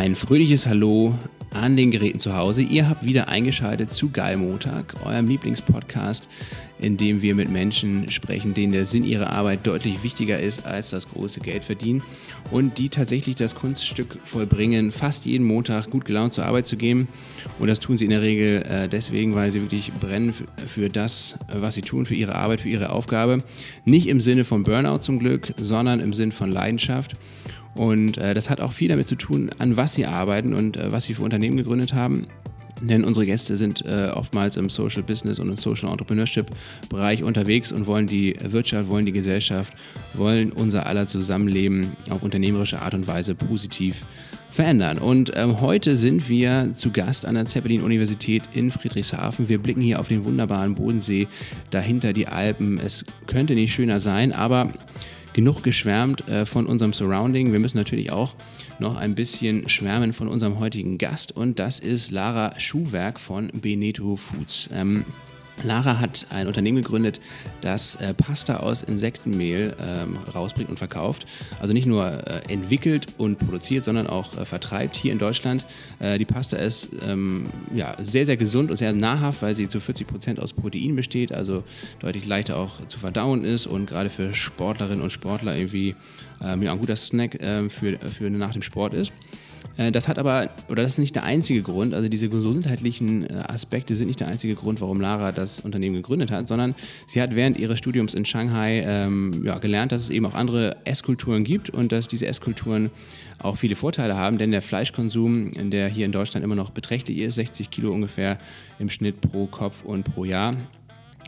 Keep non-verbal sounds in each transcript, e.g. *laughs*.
Ein fröhliches Hallo an den Geräten zu Hause. Ihr habt wieder eingeschaltet zu Geil Montag, eurem Lieblingspodcast, in dem wir mit Menschen sprechen, denen der Sinn ihrer Arbeit deutlich wichtiger ist als das große Geld verdienen und die tatsächlich das Kunststück vollbringen, fast jeden Montag gut gelaunt zur Arbeit zu gehen. Und das tun sie in der Regel äh, deswegen, weil sie wirklich brennen für das, was sie tun, für ihre Arbeit, für ihre Aufgabe. Nicht im Sinne von Burnout zum Glück, sondern im Sinne von Leidenschaft. Und äh, das hat auch viel damit zu tun, an was sie arbeiten und äh, was sie für Unternehmen gegründet haben. Denn unsere Gäste sind äh, oftmals im Social Business und im Social Entrepreneurship Bereich unterwegs und wollen die Wirtschaft, wollen die Gesellschaft, wollen unser aller Zusammenleben auf unternehmerische Art und Weise positiv verändern. Und ähm, heute sind wir zu Gast an der Zeppelin-Universität in Friedrichshafen. Wir blicken hier auf den wunderbaren Bodensee, dahinter die Alpen. Es könnte nicht schöner sein, aber genug geschwärmt äh, von unserem Surrounding. Wir müssen natürlich auch noch ein bisschen schwärmen von unserem heutigen Gast und das ist Lara Schuhwerk von Beneto Foods. Ähm, Lara hat ein Unternehmen gegründet, das äh, Pasta aus Insektenmehl ähm, rausbringt und verkauft. Also nicht nur äh, entwickelt und produziert, sondern auch äh, vertreibt hier in Deutschland. Äh, die Pasta ist ähm, ja, sehr, sehr gesund und sehr nahrhaft, weil sie zu 40 Prozent aus Protein besteht, also deutlich leichter auch zu verdauen ist und gerade für Sportlerinnen und Sportler irgendwie ähm, ja, ein guter Snack ähm, für, für nach dem Sport ist. Äh, das hat aber, oder das ist nicht der einzige Grund, also diese gesundheitlichen äh, Aspekte sind nicht der einzige Grund, warum Lara das Unternehmen gegründet hat, sondern sie hat während ihres Studiums in Shanghai ähm, ja, gelernt, dass es eben auch andere Esskulturen gibt und dass diese Esskulturen auch viele Vorteile haben, denn der Fleischkonsum, der hier in Deutschland immer noch beträchtlich ist, 60 Kilo ungefähr im Schnitt pro Kopf und pro Jahr,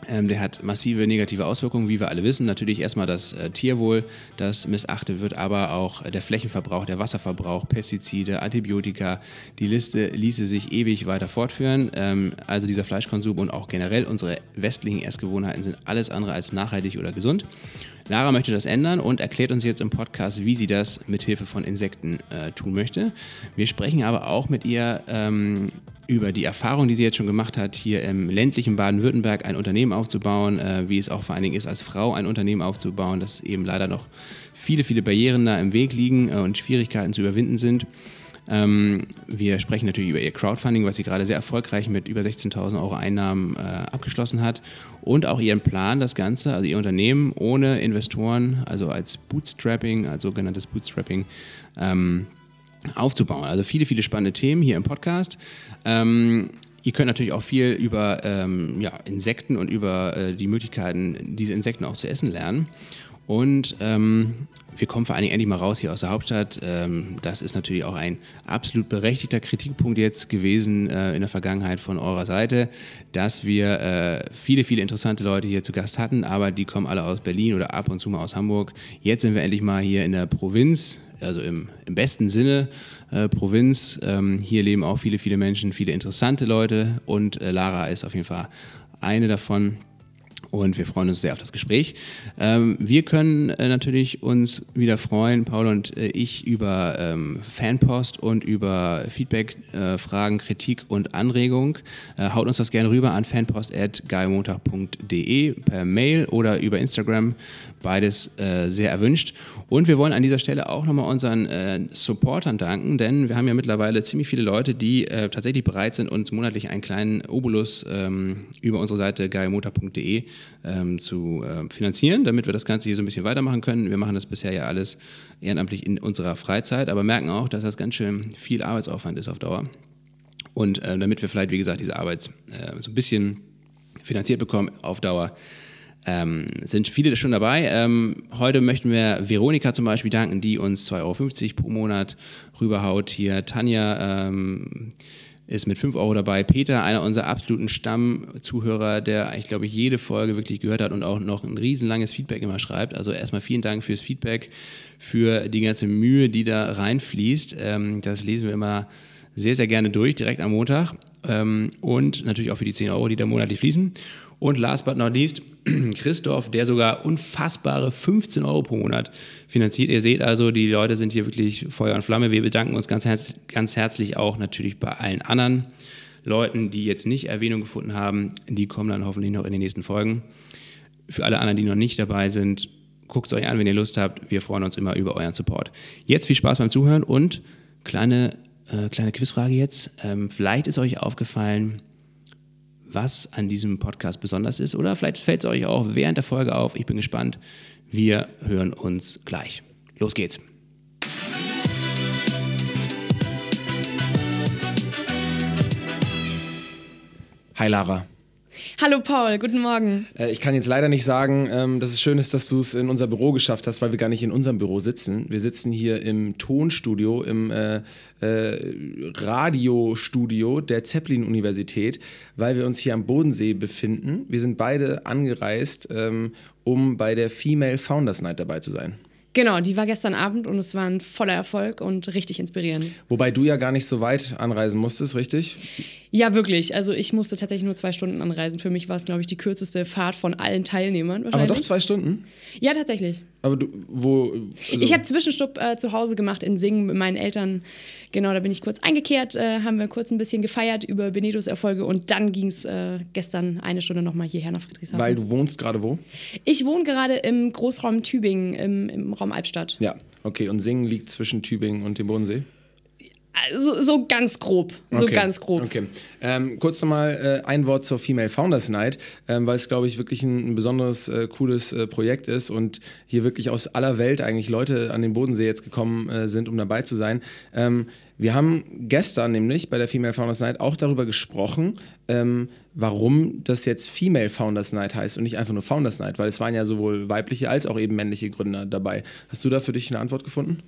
ähm, der hat massive negative Auswirkungen, wie wir alle wissen. Natürlich erstmal das äh, Tierwohl, das missachtet wird, aber auch der Flächenverbrauch, der Wasserverbrauch, Pestizide, Antibiotika. Die Liste ließe sich ewig weiter fortführen. Ähm, also dieser Fleischkonsum und auch generell unsere westlichen Essgewohnheiten sind alles andere als nachhaltig oder gesund. Lara möchte das ändern und erklärt uns jetzt im Podcast, wie sie das mit Hilfe von Insekten äh, tun möchte. Wir sprechen aber auch mit ihr ähm, über die Erfahrung, die sie jetzt schon gemacht hat, hier im ländlichen Baden-Württemberg ein Unternehmen aufzubauen, äh, wie es auch vor allen Dingen ist, als Frau ein Unternehmen aufzubauen, dass eben leider noch viele, viele Barrieren da im Weg liegen äh, und Schwierigkeiten zu überwinden sind. Ähm, wir sprechen natürlich über ihr Crowdfunding, was sie gerade sehr erfolgreich mit über 16.000 Euro Einnahmen äh, abgeschlossen hat und auch ihren Plan, das Ganze, also ihr Unternehmen ohne Investoren, also als Bootstrapping, als sogenanntes Bootstrapping, ähm, aufzubauen. Also viele, viele spannende Themen hier im Podcast. Ähm, ihr könnt natürlich auch viel über ähm, ja, Insekten und über äh, die Möglichkeiten, diese Insekten auch zu essen lernen. Und ähm, wir kommen vor allen Dingen endlich mal raus hier aus der Hauptstadt. Ähm, das ist natürlich auch ein absolut berechtigter Kritikpunkt jetzt gewesen äh, in der Vergangenheit von eurer Seite, dass wir äh, viele, viele interessante Leute hier zu Gast hatten, aber die kommen alle aus Berlin oder ab und zu mal aus Hamburg. Jetzt sind wir endlich mal hier in der Provinz, also im, im besten Sinne äh, Provinz. Ähm, hier leben auch viele, viele Menschen, viele interessante Leute und äh, Lara ist auf jeden Fall eine davon und wir freuen uns sehr auf das Gespräch. Ähm, wir können äh, natürlich uns wieder freuen, Paul und äh, ich, über ähm, Fanpost und über Feedback, äh, Fragen, Kritik und Anregung. Äh, haut uns das gerne rüber an fanpost.geilmontag.de per Mail oder über Instagram. Beides äh, sehr erwünscht. Und wir wollen an dieser Stelle auch nochmal unseren äh, Supportern danken, denn wir haben ja mittlerweile ziemlich viele Leute, die tatsächlich bereit sind, uns monatlich einen kleinen Obolus ähm, über unsere Seite geilmontag.de ähm, zu äh, finanzieren, damit wir das Ganze hier so ein bisschen weitermachen können. Wir machen das bisher ja alles ehrenamtlich in unserer Freizeit, aber merken auch, dass das ganz schön viel Arbeitsaufwand ist auf Dauer. Und äh, damit wir vielleicht, wie gesagt, diese Arbeit äh, so ein bisschen finanziert bekommen auf Dauer, ähm, sind viele schon dabei. Ähm, heute möchten wir Veronika zum Beispiel danken, die uns 2,50 Euro pro Monat rüberhaut. Hier Tanja, ähm, ist mit 5 Euro dabei. Peter, einer unserer absoluten Stammzuhörer, der ich glaube ich jede Folge wirklich gehört hat und auch noch ein riesenlanges Feedback immer schreibt. Also erstmal vielen Dank fürs Feedback, für die ganze Mühe, die da reinfließt. Ähm, das lesen wir immer sehr, sehr gerne durch, direkt am Montag. Ähm, und natürlich auch für die 10 Euro, die da monatlich fließen. Und last but not least, *clears throat* Christoph, der sogar unfassbare 15 Euro pro Monat finanziert. Ihr seht also, die Leute sind hier wirklich Feuer und Flamme. Wir bedanken uns ganz, herz ganz herzlich auch natürlich bei allen anderen Leuten, die jetzt nicht Erwähnung gefunden haben. Die kommen dann hoffentlich noch in den nächsten Folgen. Für alle anderen, die noch nicht dabei sind, guckt es euch an, wenn ihr Lust habt. Wir freuen uns immer über euren Support. Jetzt viel Spaß beim Zuhören und kleine äh, kleine Quizfrage jetzt. Ähm, vielleicht ist euch aufgefallen, was an diesem Podcast besonders ist. Oder vielleicht fällt es euch auch während der Folge auf. Ich bin gespannt. Wir hören uns gleich. Los geht's. Hi Lara. Hallo Paul, guten Morgen. Äh, ich kann jetzt leider nicht sagen, ähm, dass es schön ist, dass du es in unser Büro geschafft hast, weil wir gar nicht in unserem Büro sitzen. Wir sitzen hier im Tonstudio, im äh, äh, Radiostudio der Zeppelin-Universität, weil wir uns hier am Bodensee befinden. Wir sind beide angereist, ähm, um bei der Female Founders Night dabei zu sein. Genau, die war gestern Abend und es war ein voller Erfolg und richtig inspirierend. Wobei du ja gar nicht so weit anreisen musstest, richtig? Ja, wirklich. Also ich musste tatsächlich nur zwei Stunden anreisen. Für mich war es, glaube ich, die kürzeste Fahrt von allen Teilnehmern. Aber doch zwei Stunden? Ja, tatsächlich. Aber du, wo. Also ich habe Zwischenstopp äh, zu Hause gemacht in Singen mit meinen Eltern. Genau, da bin ich kurz eingekehrt, äh, haben wir kurz ein bisschen gefeiert über Benetos Erfolge und dann ging es äh, gestern eine Stunde nochmal hierher nach Friedrichshafen. Weil du wohnst gerade wo? Ich wohne gerade im Großraum Tübingen, im, im Raum Albstadt. Ja, okay. Und Singen liegt zwischen Tübingen und dem Bodensee? So, so ganz grob. So okay. ganz grob. Okay. Ähm, kurz nochmal äh, ein Wort zur Female Founders Night, ähm, weil es, glaube ich, wirklich ein, ein besonderes, äh, cooles äh, Projekt ist und hier wirklich aus aller Welt eigentlich Leute an den Bodensee jetzt gekommen äh, sind, um dabei zu sein. Ähm, wir haben gestern nämlich bei der Female Founders Night auch darüber gesprochen, ähm, warum das jetzt Female Founders Night heißt und nicht einfach nur Founders Night, weil es waren ja sowohl weibliche als auch eben männliche Gründer dabei. Hast du da für dich eine Antwort gefunden?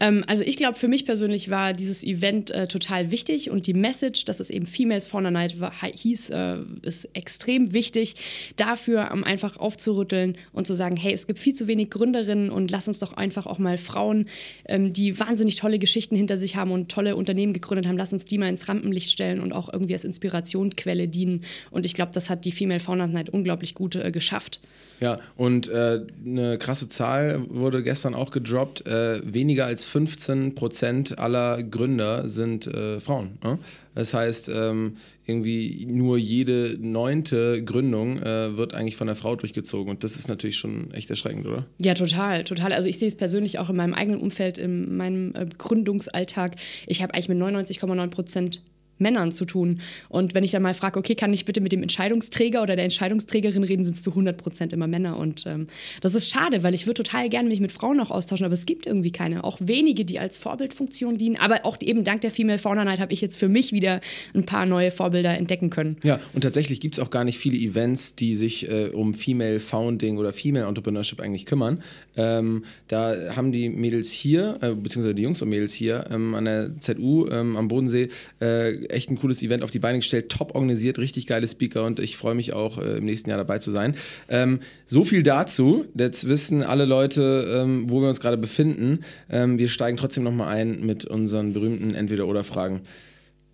Ähm, also ich glaube, für mich persönlich war dieses Event äh, total wichtig und die Message, dass es eben Females Founder Night war, hieß, äh, ist extrem wichtig dafür, um einfach aufzurütteln und zu sagen, hey, es gibt viel zu wenig Gründerinnen und lass uns doch einfach auch mal Frauen, ähm, die wahnsinnig tolle Geschichten hinter sich haben und tolle Unternehmen gegründet haben, lass uns die mal ins Rampenlicht stellen und auch irgendwie als Inspirationsquelle dienen. Und ich glaube, das hat die Female Founder Night unglaublich gut äh, geschafft. Ja, und äh, eine krasse Zahl wurde gestern auch gedroppt. Äh, weniger als 15 Prozent aller Gründer sind äh, Frauen. Ne? Das heißt, ähm, irgendwie nur jede neunte Gründung äh, wird eigentlich von der Frau durchgezogen. Und das ist natürlich schon echt erschreckend, oder? Ja, total, total. Also ich sehe es persönlich auch in meinem eigenen Umfeld, in meinem äh, Gründungsalltag. Ich habe eigentlich mit 99,9 Prozent Männern zu tun. Und wenn ich dann mal frage, okay, kann ich bitte mit dem Entscheidungsträger oder der Entscheidungsträgerin reden, sind es zu 100 Prozent immer Männer. Und ähm, das ist schade, weil ich würde total gerne mich mit Frauen auch austauschen, aber es gibt irgendwie keine. Auch wenige, die als Vorbildfunktion dienen. Aber auch eben dank der Female Fauna Night habe ich jetzt für mich wieder ein paar neue Vorbilder entdecken können. Ja, und tatsächlich gibt es auch gar nicht viele Events, die sich äh, um Female Founding oder Female Entrepreneurship eigentlich kümmern. Ähm, da haben die Mädels hier, äh, beziehungsweise die Jungs und Mädels hier ähm, an der ZU ähm, am Bodensee, äh, echt ein cooles Event auf die Beine gestellt, top organisiert, richtig geile Speaker und ich freue mich auch äh, im nächsten Jahr dabei zu sein. Ähm, so viel dazu. Jetzt wissen alle Leute, ähm, wo wir uns gerade befinden. Ähm, wir steigen trotzdem nochmal ein mit unseren berühmten Entweder-Oder-Fragen.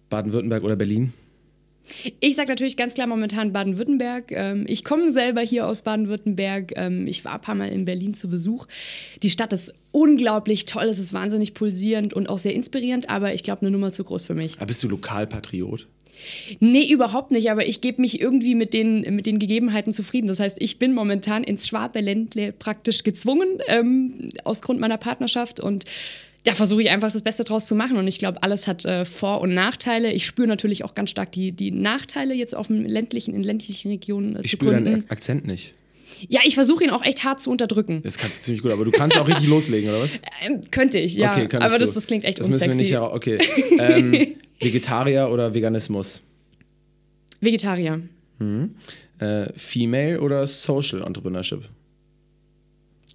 Baden-Württemberg oder Berlin? Ich sage natürlich ganz klar momentan Baden-Württemberg. Ähm, ich komme selber hier aus Baden-Württemberg. Ähm, ich war ein paar Mal in Berlin zu Besuch. Die Stadt ist unglaublich toll, es ist wahnsinnig pulsierend und auch sehr inspirierend, aber ich glaube, eine Nummer zu groß für mich. Aber bist du Lokalpatriot? Nee, überhaupt nicht, aber ich gebe mich irgendwie mit den, mit den Gegebenheiten zufrieden. Das heißt, ich bin momentan ins Schwabeländle praktisch gezwungen, ähm, aus Grund meiner Partnerschaft und da versuche ich einfach das Beste draus zu machen. Und ich glaube, alles hat äh, Vor- und Nachteile. Ich spüre natürlich auch ganz stark die, die Nachteile jetzt auf dem ländlichen, in ländlichen Regionen. Äh, ich spüre deinen Akzent nicht. Ja, ich versuche ihn auch echt hart zu unterdrücken. Das kannst du ziemlich gut, aber du kannst auch richtig *laughs* loslegen, oder was? Ähm, könnte ich, ja. Okay, aber das, das, klingt echt das unsexy. Müssen wir nicht, okay. ähm, *laughs* Vegetarier oder Veganismus? Vegetarier. Mhm. Äh, Female oder Social Entrepreneurship?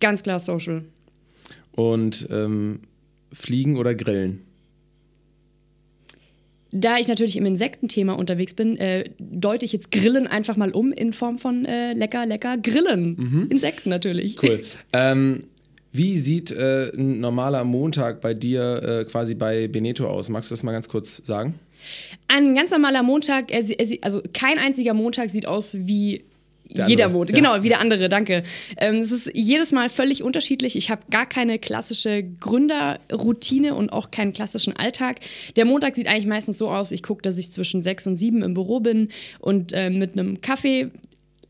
Ganz klar Social. Und ähm, Fliegen oder Grillen? Da ich natürlich im Insektenthema unterwegs bin, äh, deute ich jetzt Grillen einfach mal um in Form von äh, lecker, lecker Grillen. Mhm. Insekten natürlich. Cool. *laughs* Ähm, wie sieht äh, ein normaler Montag bei dir äh, quasi bei Beneto aus? Magst du das mal ganz kurz sagen? Ein ganz normaler Montag, also kein einziger Montag sieht aus wie jeder Montag, ja. genau, wie der andere, danke. Ähm, es ist jedes Mal völlig unterschiedlich. Ich habe gar keine klassische Gründerroutine und auch keinen klassischen Alltag. Der Montag sieht eigentlich meistens so aus, ich gucke, dass ich zwischen sechs und sieben im Büro bin und äh, mit einem Kaffee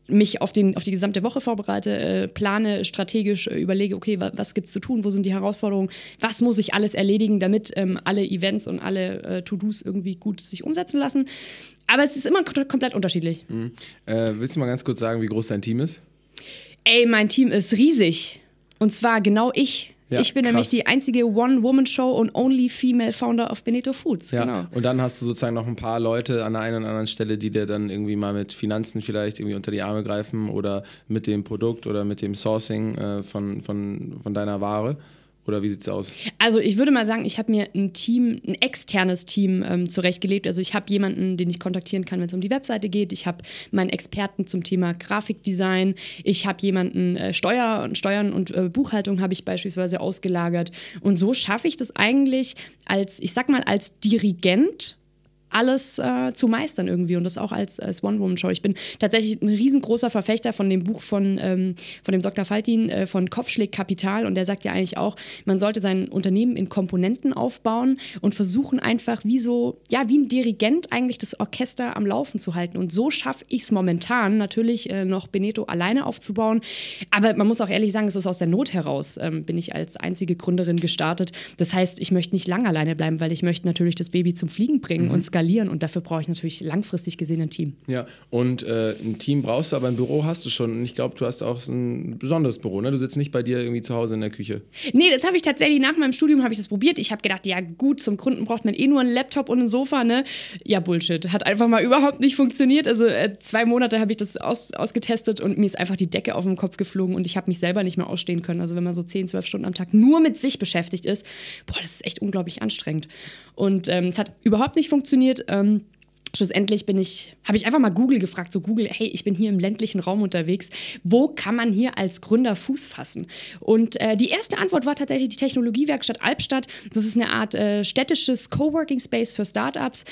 mich auf, den, auf die gesamte Woche vorbereite, äh, plane, strategisch äh, überlege, okay, wa was gibt es zu tun, wo sind die Herausforderungen, was muss ich alles erledigen, damit ähm, alle Events und alle äh, To-Dos irgendwie gut sich umsetzen lassen. Aber es ist immer komplett unterschiedlich. Mhm. Äh, willst du mal ganz kurz sagen, wie groß dein Team ist? Ey, mein Team ist riesig. Und zwar genau ich. Ja, ich bin krass. nämlich die einzige One-Woman-Show und only female Founder of Benito Foods. Ja. Genau. Und dann hast du sozusagen noch ein paar Leute an der einen oder anderen Stelle, die dir dann irgendwie mal mit Finanzen vielleicht irgendwie unter die Arme greifen oder mit dem Produkt oder mit dem Sourcing äh, von, von, von deiner Ware. Oder wie sieht es aus? Also ich würde mal sagen, ich habe mir ein Team, ein externes Team ähm, zurechtgelegt. Also ich habe jemanden, den ich kontaktieren kann, wenn es um die Webseite geht. Ich habe meinen Experten zum Thema Grafikdesign. Ich habe jemanden äh, Steuer, Steuern und äh, Buchhaltung habe ich beispielsweise ausgelagert. Und so schaffe ich das eigentlich als, ich sag mal, als Dirigent alles äh, zu meistern irgendwie und das auch als, als One-Woman-Show. Ich bin tatsächlich ein riesengroßer Verfechter von dem Buch von, ähm, von dem Dr. Faltin äh, von Kopfschläg Kapital und der sagt ja eigentlich auch, man sollte sein Unternehmen in Komponenten aufbauen und versuchen einfach wie so, ja, wie ein Dirigent eigentlich das Orchester am Laufen zu halten. Und so schaffe ich es momentan natürlich äh, noch Beneto alleine aufzubauen. Aber man muss auch ehrlich sagen, es ist aus der Not heraus, ähm, bin ich als einzige Gründerin gestartet. Das heißt, ich möchte nicht lange alleine bleiben, weil ich möchte natürlich das Baby zum Fliegen bringen mhm. und skalieren skalieren und dafür brauche ich natürlich langfristig gesehen ein Team. Ja, und äh, ein Team brauchst du, aber ein Büro hast du schon. Und ich glaube, du hast auch ein besonderes Büro, ne? Du sitzt nicht bei dir irgendwie zu Hause in der Küche. Nee, das habe ich tatsächlich nach meinem Studium habe ich das probiert. Ich habe gedacht, ja gut, zum Gründen braucht man eh nur einen Laptop und ein Sofa, ne? Ja, Bullshit. Hat einfach mal *laughs* überhaupt nicht funktioniert. Also äh, zwei Monate habe ich das aus, ausgetestet und mir ist einfach die Decke auf den Kopf geflogen und ich habe mich selber nicht mehr ausstehen können. Also wenn man so 10, 12 Stunden am Tag nur mit sich beschäftigt ist, boah, das ist echt unglaublich anstrengend. Und ähm, es hat überhaupt nicht funktioniert. Ähm, schlussendlich bin ich, habe ich einfach mal Google gefragt, so Google, hey, ich bin hier im ländlichen Raum unterwegs, wo kann man hier als Gründer Fuß fassen? Und äh, die erste Antwort war tatsächlich die Technologiewerkstatt Albstadt. Das ist eine Art äh, städtisches Coworking Space für Startups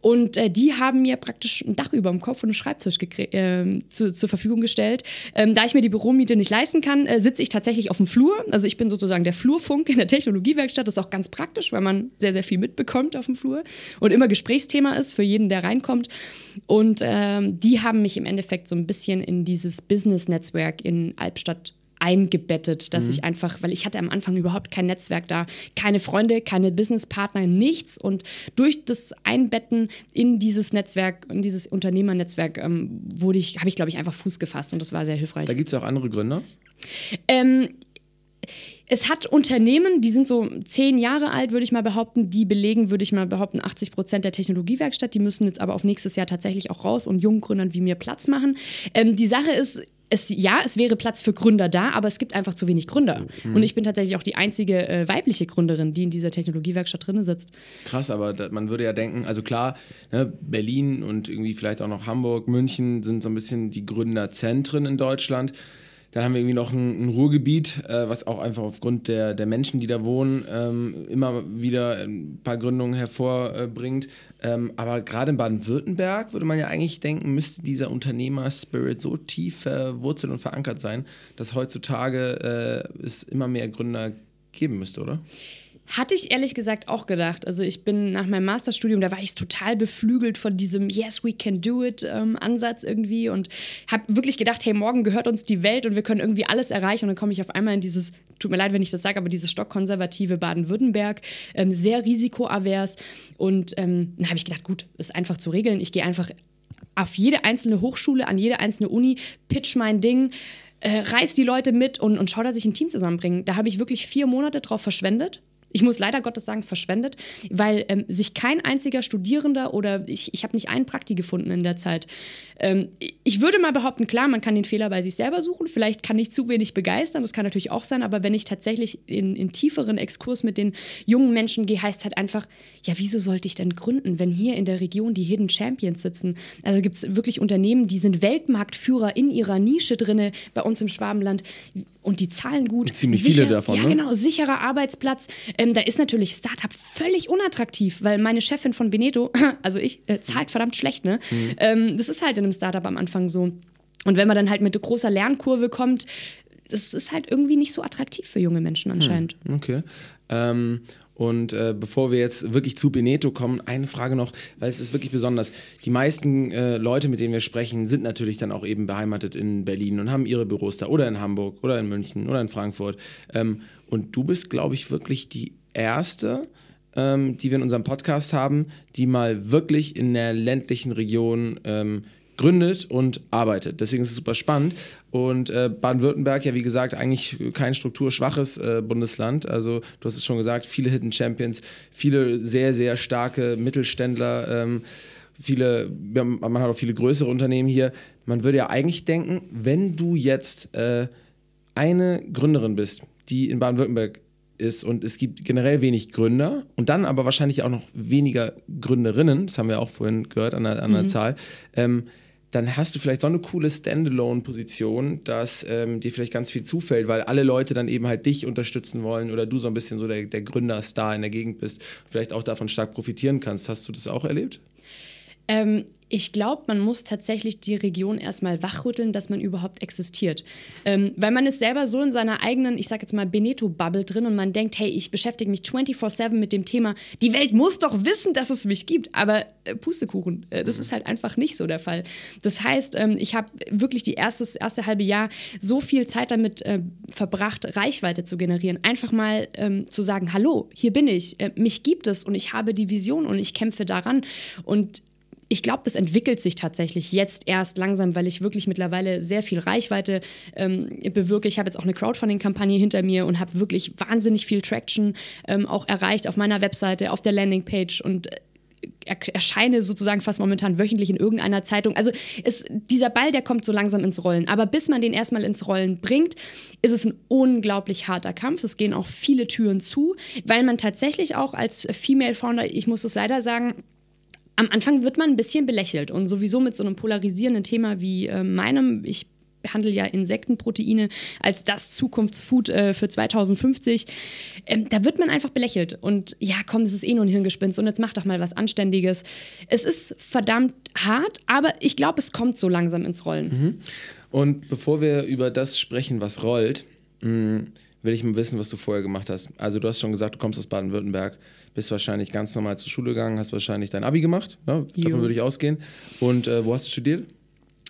und äh, die haben mir praktisch ein Dach über dem Kopf und einen Schreibtisch äh, zu, zur Verfügung gestellt. Ähm, da ich mir die Büromiete nicht leisten kann, äh, sitze ich tatsächlich auf dem Flur. Also ich bin sozusagen der Flurfunk in der Technologiewerkstatt. Das ist auch ganz praktisch, weil man sehr, sehr viel mitbekommt auf dem Flur und immer Gesprächsthema ist für jeden, der reinkommt. Und ähm, die haben mich im Endeffekt so ein bisschen in dieses Business-Netzwerk in Albstadt eingebettet, dass mhm. ich einfach, weil ich hatte am Anfang überhaupt kein Netzwerk da, keine Freunde, keine Businesspartner, nichts. Und durch das Einbetten in dieses Netzwerk, in dieses Unternehmernetzwerk, ähm, wurde ich, habe ich, glaube ich, einfach Fuß gefasst und das war sehr hilfreich. Da gibt es auch andere Gründer? Ähm, es hat Unternehmen, die sind so zehn Jahre alt, würde ich mal behaupten, die belegen, würde ich mal behaupten, 80 Prozent der Technologiewerkstatt. Die müssen jetzt aber auf nächstes Jahr tatsächlich auch raus und Junggründern wie mir Platz machen. Ähm, die Sache ist, es, ja, es wäre Platz für Gründer da, aber es gibt einfach zu wenig Gründer. Mhm. Und ich bin tatsächlich auch die einzige äh, weibliche Gründerin, die in dieser Technologiewerkstatt drin sitzt. Krass, aber da, man würde ja denken, also klar, ne, Berlin und irgendwie vielleicht auch noch Hamburg, München sind so ein bisschen die Gründerzentren in Deutschland. Dann haben wir irgendwie noch ein, ein Ruhrgebiet, äh, was auch einfach aufgrund der, der Menschen, die da wohnen, ähm, immer wieder ein paar Gründungen hervorbringt. Ähm, aber gerade in Baden-Württemberg würde man ja eigentlich denken, müsste dieser Unternehmer-Spirit so tief verwurzelt und verankert sein, dass heutzutage äh, es immer mehr Gründer geben müsste, oder? Hatte ich ehrlich gesagt auch gedacht. Also ich bin nach meinem Masterstudium, da war ich total beflügelt von diesem Yes, we can do it ähm, Ansatz irgendwie und habe wirklich gedacht, hey, morgen gehört uns die Welt und wir können irgendwie alles erreichen. Und dann komme ich auf einmal in dieses, tut mir leid, wenn ich das sage, aber dieses stockkonservative Baden-Württemberg, ähm, sehr risikoavers. Und ähm, dann habe ich gedacht, gut, ist einfach zu regeln. Ich gehe einfach auf jede einzelne Hochschule, an jede einzelne Uni, pitch mein Ding. Äh, reiß die Leute mit und, und schau, dass ich ein Team zusammenbringe. Da habe ich wirklich vier Monate drauf verschwendet ich muss leider Gottes sagen, verschwendet, weil ähm, sich kein einziger Studierender oder ich, ich habe nicht einen Prakti gefunden in der Zeit. Ähm, ich würde mal behaupten, klar, man kann den Fehler bei sich selber suchen. Vielleicht kann ich zu wenig begeistern, das kann natürlich auch sein, aber wenn ich tatsächlich in, in tieferen Exkurs mit den jungen Menschen gehe, heißt es halt einfach, ja, wieso sollte ich denn gründen, wenn hier in der Region die Hidden Champions sitzen? Also gibt es wirklich Unternehmen, die sind Weltmarktführer in ihrer Nische drinne bei uns im Schwabenland und die zahlen gut. Ziemlich Sicher, viele davon. Ja, ne? genau, sicherer Arbeitsplatz. Ähm, da ist natürlich Startup völlig unattraktiv, weil meine Chefin von Beneto, *laughs* also ich, äh, zahlt verdammt schlecht. Ne? Mhm. Ähm, das ist halt in einem Startup am Anfang so. Und wenn man dann halt mit großer Lernkurve kommt, das ist halt irgendwie nicht so attraktiv für junge Menschen anscheinend. Hm, okay. Ähm, Und äh, bevor wir jetzt wirklich zu Beneto kommen, eine Frage noch, weil es ist wirklich besonders. Die meisten äh, Leute, mit denen wir sprechen, sind natürlich dann auch eben beheimatet in Berlin und haben ihre Büros da oder in Hamburg oder in München oder in Frankfurt. Ähm, und du bist, glaube ich, wirklich die erste, ähm, die wir in unserem Podcast haben, die mal wirklich in der ländlichen Region ähm, gründet und arbeitet. Deswegen ist es super spannend. Und äh, Baden-Württemberg, ja wie gesagt, eigentlich kein strukturschwaches äh, Bundesland. Also du hast es schon gesagt, viele Hidden Champions, viele sehr, sehr starke Mittelständler. Ähm, viele, man hat auch viele größere Unternehmen hier. Man würde ja eigentlich denken, wenn du jetzt äh, eine Gründerin bist, die in Baden-Württemberg ist und es gibt generell wenig Gründer und dann aber wahrscheinlich auch noch weniger Gründerinnen, das haben wir auch vorhin gehört an der, an der mhm. Zahl, ähm, dann hast du vielleicht so eine coole Standalone-Position, dass ähm, dir vielleicht ganz viel zufällt, weil alle Leute dann eben halt dich unterstützen wollen oder du so ein bisschen so der, der Gründerstar in der Gegend bist, vielleicht auch davon stark profitieren kannst. Hast du das auch erlebt? Ähm, ich glaube, man muss tatsächlich die Region erstmal wachrütteln, dass man überhaupt existiert. Ähm, weil man ist selber so in seiner eigenen, ich sag jetzt mal, Beneto-Bubble drin und man denkt, hey, ich beschäftige mich 24-7 mit dem Thema, die Welt muss doch wissen, dass es mich gibt. Aber äh, Pustekuchen, äh, das mhm. ist halt einfach nicht so der Fall. Das heißt, ähm, ich habe wirklich die erstes, erste halbe Jahr so viel Zeit damit äh, verbracht, Reichweite zu generieren. Einfach mal ähm, zu sagen, hallo, hier bin ich, äh, mich gibt es und ich habe die Vision und ich kämpfe daran. Und ich glaube, das entwickelt sich tatsächlich jetzt erst langsam, weil ich wirklich mittlerweile sehr viel Reichweite ähm, bewirke. Ich habe jetzt auch eine Crowdfunding-Kampagne hinter mir und habe wirklich wahnsinnig viel Traction ähm, auch erreicht auf meiner Webseite, auf der Landingpage und äh, erscheine sozusagen fast momentan wöchentlich in irgendeiner Zeitung. Also es, dieser Ball, der kommt so langsam ins Rollen. Aber bis man den erstmal ins Rollen bringt, ist es ein unglaublich harter Kampf. Es gehen auch viele Türen zu, weil man tatsächlich auch als Female Founder, ich muss es leider sagen, am Anfang wird man ein bisschen belächelt und sowieso mit so einem polarisierenden Thema wie äh, meinem, ich behandle ja Insektenproteine als das Zukunftsfood äh, für 2050. Ähm, da wird man einfach belächelt. Und ja, komm, das ist eh nur ein Hirngespinst und jetzt mach doch mal was Anständiges. Es ist verdammt hart, aber ich glaube, es kommt so langsam ins Rollen. Mhm. Und bevor wir über das sprechen, was rollt, mh, mm, will ich mal wissen, was du vorher gemacht hast. Also du hast schon gesagt, du kommst aus Baden-Württemberg bist wahrscheinlich ganz normal zur Schule gegangen, hast wahrscheinlich dein Abi gemacht, ja, davon würde ich ausgehen. Und äh, wo hast du studiert?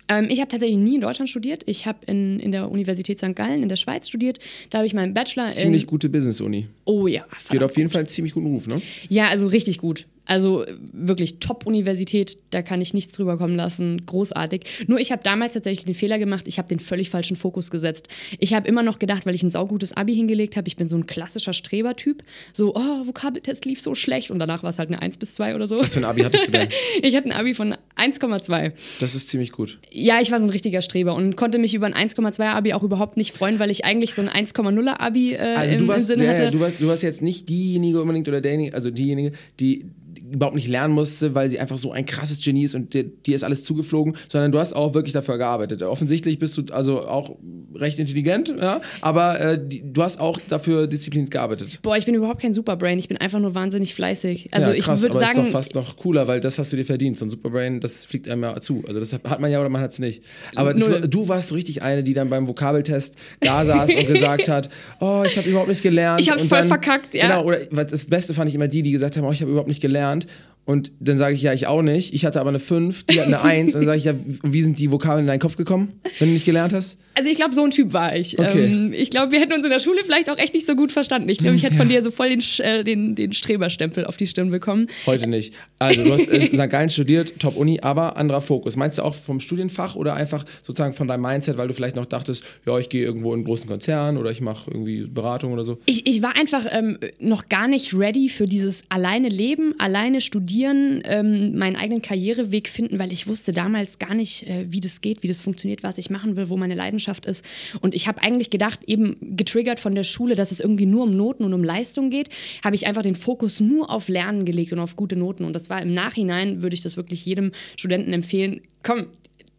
Ähm, ich habe tatsächlich nie in Deutschland studiert. Ich habe in, in der Universität St. Gallen in der Schweiz studiert. Da habe ich meinen Bachelor. Ziemlich gute Business-Uni. Oh ja. Die hat auf jeden Fall einen ziemlich guten Ruf, ne? Ja, also richtig gut. Also wirklich Top-Universität, da kann ich nichts drüber kommen lassen. Großartig. Nur ich habe damals tatsächlich den Fehler gemacht, ich habe den völlig falschen Fokus gesetzt. Ich habe immer noch gedacht, weil ich ein saugutes Abi hingelegt habe, ich bin so ein klassischer Strebertyp. So, oh, Vokabeltest lief so schlecht und danach war es halt eine 1 bis 2 oder so. Was für ein Abi hattest du denn? *laughs* ich hatte ein Abi von 1,2. Das ist ziemlich gut. Ja, ich war so ein richtiger Streber und konnte mich über ein 1,2 Abi auch überhaupt nicht freuen, weil ich eigentlich so ein 1,0 Abi äh, also im, warst, im Sinn hatte. Ja, du, warst, du warst jetzt nicht diejenige unbedingt oder derjenige, also diejenige, die überhaupt nicht lernen musste, weil sie einfach so ein krasses Genie ist und dir, dir ist alles zugeflogen, sondern du hast auch wirklich dafür gearbeitet. Offensichtlich bist du also auch recht intelligent, ja, aber äh, du hast auch dafür diszipliniert gearbeitet. Boah, ich bin überhaupt kein Superbrain, ich bin einfach nur wahnsinnig fleißig. Also ja, krass, ich würde sagen, ist doch fast noch cooler, weil das hast du dir verdient. So ein Superbrain, das fliegt einem ja zu. Also das hat man ja oder man hat es nicht. Aber das, du warst so richtig eine, die dann beim Vokabeltest da saß und gesagt hat, *laughs* oh, ich habe überhaupt nicht gelernt. Ich habe es voll verkackt, ja. Genau, oder das Beste fand ich immer die, die gesagt haben, oh, ich habe überhaupt nicht gelernt. Deutschland Und dann sage ich, ja, ich auch nicht. Ich hatte aber eine 5, die hat eine *laughs* 1. und dann sage ich, ja, wie sind die Vokabeln in deinen Kopf gekommen, wenn du nicht gelernt hast? Also ich glaube, so ein Typ war ich. Okay. Ähm, ich glaube, wir hätten uns in der Schule vielleicht auch echt nicht so gut verstanden. Ich glaube, ich hätte ja. von dir so voll den, äh, den, den Streberstempel auf die Stirn bekommen. Heute nicht. Also du hast in *laughs* St. Gallen studiert, Top-Uni, aber anderer Fokus. Meinst du auch vom Studienfach oder einfach sozusagen von deinem Mindset, weil du vielleicht noch dachtest, ja, ich gehe irgendwo in einen großen Konzern oder ich mache irgendwie Beratung oder so? Ich, ich war einfach ähm, noch gar nicht ready für dieses alleine Leben, alleine studieren, ähm, meinen eigenen Karriereweg finden, weil ich wusste damals gar nicht, äh, wie das geht, wie das funktioniert, was ich machen will, wo meine Leidenschaft ist. Und ich habe eigentlich gedacht, eben getriggert von der Schule, dass es irgendwie nur um Noten und um Leistung geht, habe ich einfach den Fokus nur auf Lernen gelegt und auf gute Noten. Und das war im Nachhinein, würde ich das wirklich jedem Studenten empfehlen, komm,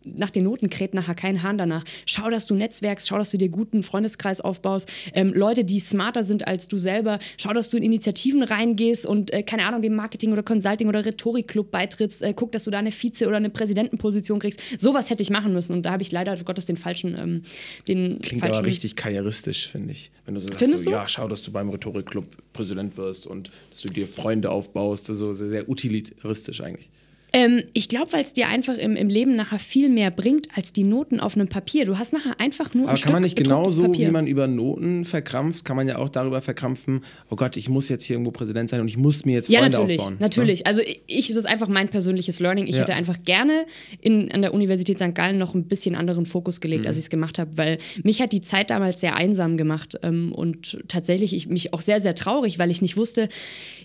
nach den Noten kräht nachher kein Hahn danach. Schau, dass du netzwerkst, schau, dass du dir guten Freundeskreis aufbaust. Ähm, Leute, die smarter sind als du selber. Schau, dass du in Initiativen reingehst und, äh, keine Ahnung, dem Marketing- oder Consulting- oder Rhetorikclub beitrittst. Äh, guck, dass du da eine Vize- oder eine Präsidentenposition kriegst. Sowas hätte ich machen müssen. Und da habe ich leider Gottes den falschen. Ähm, den Klingt falschen aber richtig karrieristisch, finde ich. Wenn du so sagst, so, ja, schau, dass du beim Rhetorikclub Präsident wirst und dass du dir Freunde aufbaust. Also sehr, sehr utilitaristisch eigentlich. Ähm, ich glaube, weil es dir einfach im, im Leben nachher viel mehr bringt als die Noten auf einem Papier. Du hast nachher einfach nur ein Aber Stück kann man nicht genauso, Papier. wie man über Noten verkrampft, kann man ja auch darüber verkrampfen, oh Gott, ich muss jetzt hier irgendwo Präsident sein und ich muss mir jetzt Ja, Freunde natürlich, aufbauen. ne? natürlich. Also ich, das ist einfach mein persönliches Learning. Ich Ja. hätte einfach gerne in, an der Universität St. Gallen noch ein bisschen anderen Fokus gelegt, Mhm. als ich es gemacht habe, weil mich hat die Zeit damals sehr einsam gemacht ähm, und tatsächlich ich mich auch sehr, sehr traurig, weil ich nicht wusste,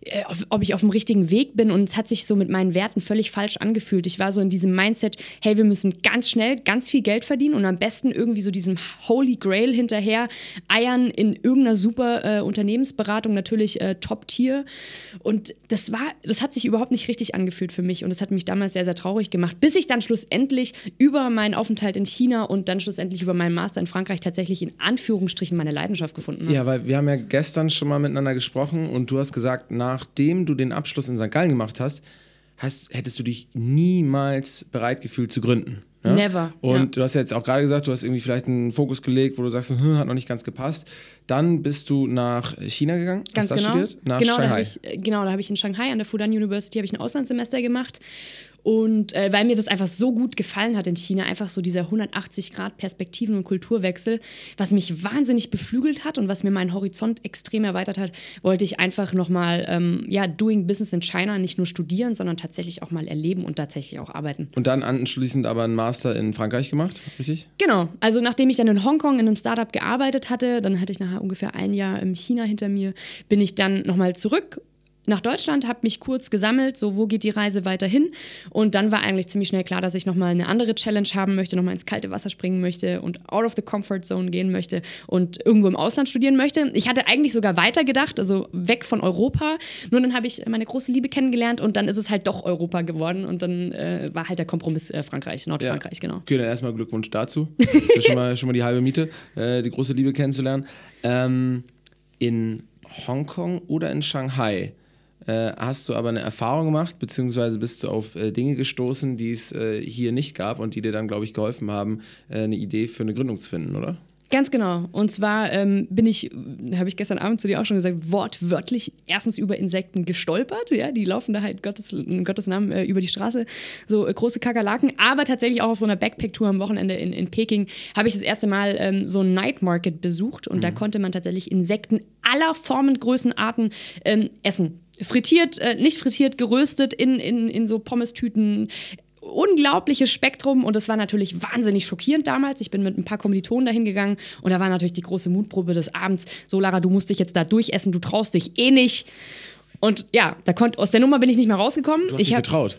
äh, ob, ob ich auf dem richtigen Weg bin und es hat sich so mit meinen Werten völlig falsch angefühlt. Ich war so in diesem Mindset, hey, wir müssen ganz schnell ganz viel Geld verdienen und am besten irgendwie so diesem Holy Grail hinterher eiern in irgendeiner super äh, Unternehmensberatung, natürlich äh, Top-Tier. Und das war, das hat sich überhaupt nicht richtig angefühlt für mich und das hat mich damals sehr, sehr traurig gemacht, bis ich dann schlussendlich über meinen Aufenthalt in China und dann schlussendlich über meinen Master in Frankreich tatsächlich in Anführungsstrichen meine Leidenschaft gefunden habe. Ja, weil wir haben ja gestern schon mal miteinander gesprochen und du hast gesagt, nachdem du den Abschluss in St. Gallen gemacht hast, hast hättest du dich niemals bereit gefühlt zu gründen. Ja? Never, Und ja. du hast ja jetzt auch gerade gesagt, du hast irgendwie vielleicht einen Fokus gelegt, wo du sagst, hm, hat noch nicht ganz gepasst. Dann bist du nach China gegangen, Ganz hast da genau. studiert, nach genau, da Shanghai. habe ich, äh, genau, da habe ich in Shanghai an der Fudan University habe ich ein Auslandssemester gemacht. Und äh, weil mir das einfach so gut gefallen hat in China, einfach so dieser 180 Grad Perspektiven- und Kulturwechsel, was mich wahnsinnig beflügelt hat und was mir meinen Horizont extrem erweitert hat, wollte ich einfach nochmal, ähm, ja, doing business in China nicht nur studieren, sondern tatsächlich auch mal erleben und tatsächlich auch arbeiten. Und dann anschließend aber einen Master in Frankreich gemacht, richtig? Genau, also nachdem ich dann in Hongkong in einem Startup gearbeitet hatte, dann hatte ich nachher ungefähr ein Jahr in China hinter mir, bin ich dann nochmal zurück nach Deutschland, habe mich kurz gesammelt, so wo geht die Reise weiterhin und dann war eigentlich ziemlich schnell klar, dass ich nochmal eine andere Challenge haben möchte, nochmal ins kalte Wasser springen möchte und out of the comfort zone gehen möchte und irgendwo im Ausland studieren möchte. Ich hatte eigentlich sogar weitergedacht, also weg von Europa, nur dann habe ich meine große Liebe kennengelernt und dann ist es halt doch Europa geworden und dann äh, war halt der Kompromiss äh, Frankreich, Nordfrankreich, genau. Okay, dann erstmal Glückwunsch dazu. Das ist schon mal, schon mal die halbe Miete, äh, die große Liebe kennenzulernen. Ähm, in Hongkong oder in Shanghai äh, hast du aber eine Erfahrung gemacht, beziehungsweise bist du auf äh, Dinge gestoßen, die es äh, hier nicht gab und die dir dann, glaube ich, geholfen haben, äh, eine Idee für eine Gründung zu finden, oder? Ganz genau. Und zwar ähm, bin ich, habe ich gestern Abend zu dir auch schon gesagt, wortwörtlich erstens über Insekten gestolpert. Ja, die laufen da halt Gottes, in Gottes Namen äh, über die Straße, so äh, große Kakerlaken. Aber tatsächlich auch auf so einer Backpack-Tour am Wochenende in, in Peking habe ich das erste Mal ähm, so ein Night Market besucht und da konnte man tatsächlich Insekten aller Formen, Größenarten ähm, essen. Frittiert, äh, nicht frittiert, geröstet in, in, in so Pommes-Tüten, unglaubliches Spektrum und das war natürlich wahnsinnig schockierend damals. Ich bin mit ein paar Kommilitonen dahin gegangen und da war natürlich die große Mutprobe des Abends. So, Lara, du musst dich jetzt da durchessen, du traust dich eh nicht. Und ja, da konnt, aus der Nummer bin ich nicht mehr rausgekommen. Du hast ich dich hab- getraut.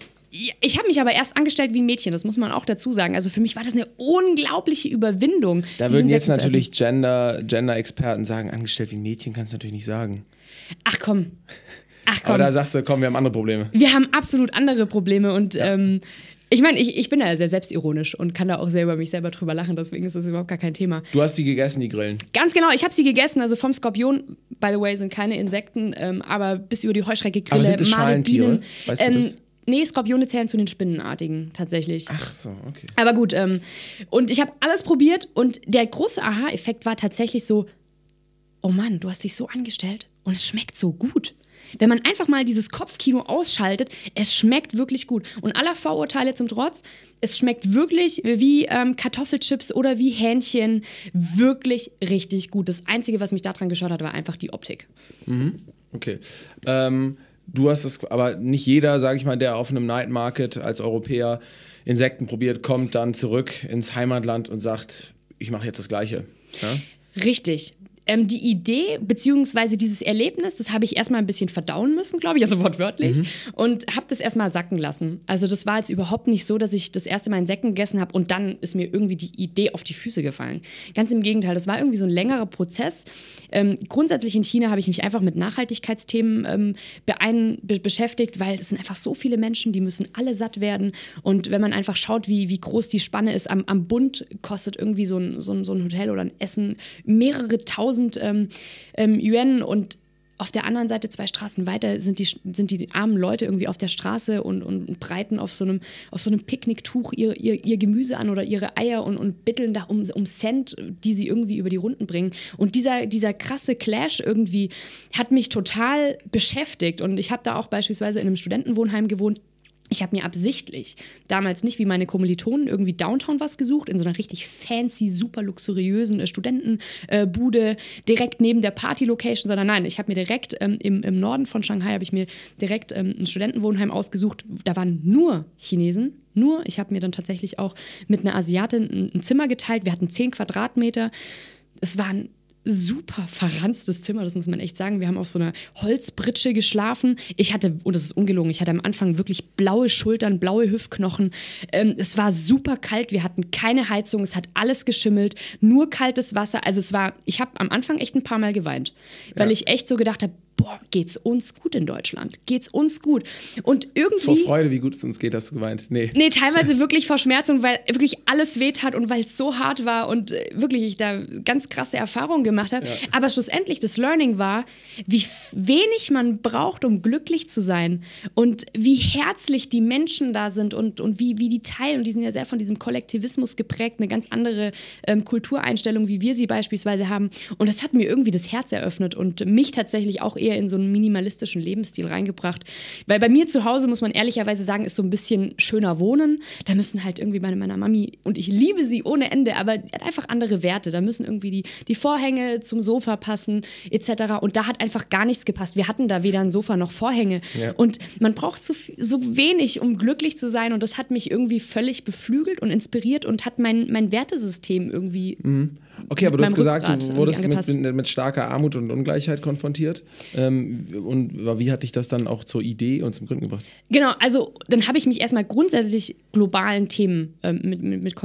Ich habe mich aber erst angestellt wie ein Mädchen, das muss man auch dazu sagen. Also für mich war das eine unglaubliche Überwindung. Da würden jetzt natürlich Gender- Gender-Experten sagen, angestellt wie ein Mädchen kannst du natürlich nicht sagen. Ach komm. Ach komm. Aber da sagst du, komm, wir haben andere Probleme. wir haben absolut andere Probleme und ähm, ich meine, ich, ich bin da sehr selbstironisch und kann da auch sehr über mich selber drüber lachen, deswegen ist das überhaupt gar kein Thema. Du hast die gegessen, die Grillen. Ganz genau, ich habe sie gegessen, also vom Skorpion, by the way, sind keine Insekten, ähm, aber bis über die Heuschrecke, Grille, Aber sind Made, Schalentiere? Bienen. Weißt du ähm, das? Nee, Skorpione zählen zu den Spinnenartigen tatsächlich. Ach so, okay. Aber gut, ähm, und ich habe alles probiert und der große Aha-Effekt war tatsächlich so, oh Mann, du hast dich so angestellt und es schmeckt so gut. Wenn man einfach mal dieses Kopfkino ausschaltet, es schmeckt wirklich gut. Und aller Vorurteile zum Trotz, es schmeckt wirklich wie ähm, Kartoffelchips oder wie Hähnchen. Wirklich richtig gut. Das Einzige, was mich daran geschaut hat, war einfach die Optik. Okay. Ähm, du hast es, aber nicht jeder, sage ich mal, der auf einem Night Market als Europäer Insekten probiert, kommt dann zurück ins Heimatland und sagt, ich mache jetzt das Gleiche. Ja? Richtig. Ähm, die Idee beziehungsweise dieses Erlebnis, das habe ich erstmal ein bisschen verdauen müssen, glaube ich, also wortwörtlich, mhm. und habe das erstmal sacken lassen. Also das war jetzt überhaupt nicht so, dass ich das erste Mal Insekten gegessen habe und dann ist mir irgendwie die Idee auf die Füße gefallen. Ganz im Gegenteil, das war irgendwie so ein längerer Prozess. Ähm, grundsätzlich in China habe ich mich einfach mit Nachhaltigkeitsthemen ähm, be beschäftigt, weil es sind einfach so viele Menschen, die müssen alle satt werden. Und wenn man einfach schaut, wie, wie groß die Spanne ist, am, am Bund kostet irgendwie so ein, so, ein, so ein Hotel oder ein Essen mehrere tausend ähm, ähm, Yuan und auf der anderen Seite, zwei Straßen weiter, sind die, sind die armen Leute irgendwie auf der Straße und, und breiten auf so einem, auf so einem Picknicktuch ihr, ihr, ihr Gemüse an oder ihre Eier und, und bitteln da um, um Cent, die sie irgendwie über die Runden bringen. Und dieser, dieser krasse Clash irgendwie hat mich total beschäftigt. Und ich habe da auch beispielsweise in einem Studentenwohnheim gewohnt, ich habe mir absichtlich damals nicht wie meine Kommilitonen irgendwie Downtown was gesucht, in so einer richtig fancy, super luxuriösen äh, Studentenbude, äh, direkt neben der Party-Location, sondern nein, ich habe mir direkt ähm, im, im Norden von Shanghai, habe ich mir direkt ähm, ein Studentenwohnheim ausgesucht. Da waren nur Chinesen, nur. Ich habe mir dann tatsächlich auch mit einer Asiatin ein, ein Zimmer geteilt. Wir hatten 10 Quadratmeter. Es waren super verranztes Zimmer, das muss man echt sagen. Wir haben auf so einer Holzbritsche geschlafen. Ich hatte, und das ist ungelogen, ich hatte am Anfang wirklich blaue Schultern, blaue Hüftknochen. Ähm, es war super kalt, wir hatten keine Heizung, es hat alles geschimmelt, nur kaltes Wasser. Also es war, ich habe am Anfang echt ein paar Mal geweint, weil ja. ich echt so gedacht habe, boah, geht's uns gut in Deutschland? Geht's uns gut? Und irgendwie. Vor Freude, wie gut es uns geht, hast du geweint. Nee. Nee, teilweise *laughs* wirklich vor Schmerz und weil wirklich alles weht hat und weil es so hart war und äh, wirklich ich da ganz krasse Erfahrungen gemacht habe. Ja. Aber schlussendlich das Learning war, wie wenig man braucht, um glücklich zu sein und wie herzlich die Menschen da sind und, und wie, wie die teilen. Und die sind ja sehr von diesem Kollektivismus geprägt, eine ganz andere ähm, Kultureinstellung, wie wir sie beispielsweise haben. Und das hat mir irgendwie das Herz eröffnet und mich tatsächlich auch eher eher in so einen minimalistischen Lebensstil reingebracht. Weil bei mir zu Hause, muss man ehrlicherweise sagen, ist so ein bisschen schöner Wohnen. Da müssen halt irgendwie meine, meiner Mami, und ich liebe sie ohne Ende, aber die hat einfach andere Werte. Da müssen irgendwie die, die Vorhänge zum Sofa passen, etc. Und da hat einfach gar nichts gepasst. Wir hatten da weder ein Sofa noch Vorhänge. Ja. Und man braucht so, so wenig, um glücklich zu sein. Und das hat mich irgendwie völlig beflügelt und inspiriert und hat mein, mein Wertesystem irgendwie. Mhm. Okay, aber du hast gesagt, du wurdest mit, mit, mit, starker Armut und Ungleichheit konfrontiert. Ähm, und wie hat dich das dann auch zur Idee und zum Gründen gebracht? Genau, also dann habe ich mich erstmal grundsätzlich globalen Themen ähm, mit, mit, mit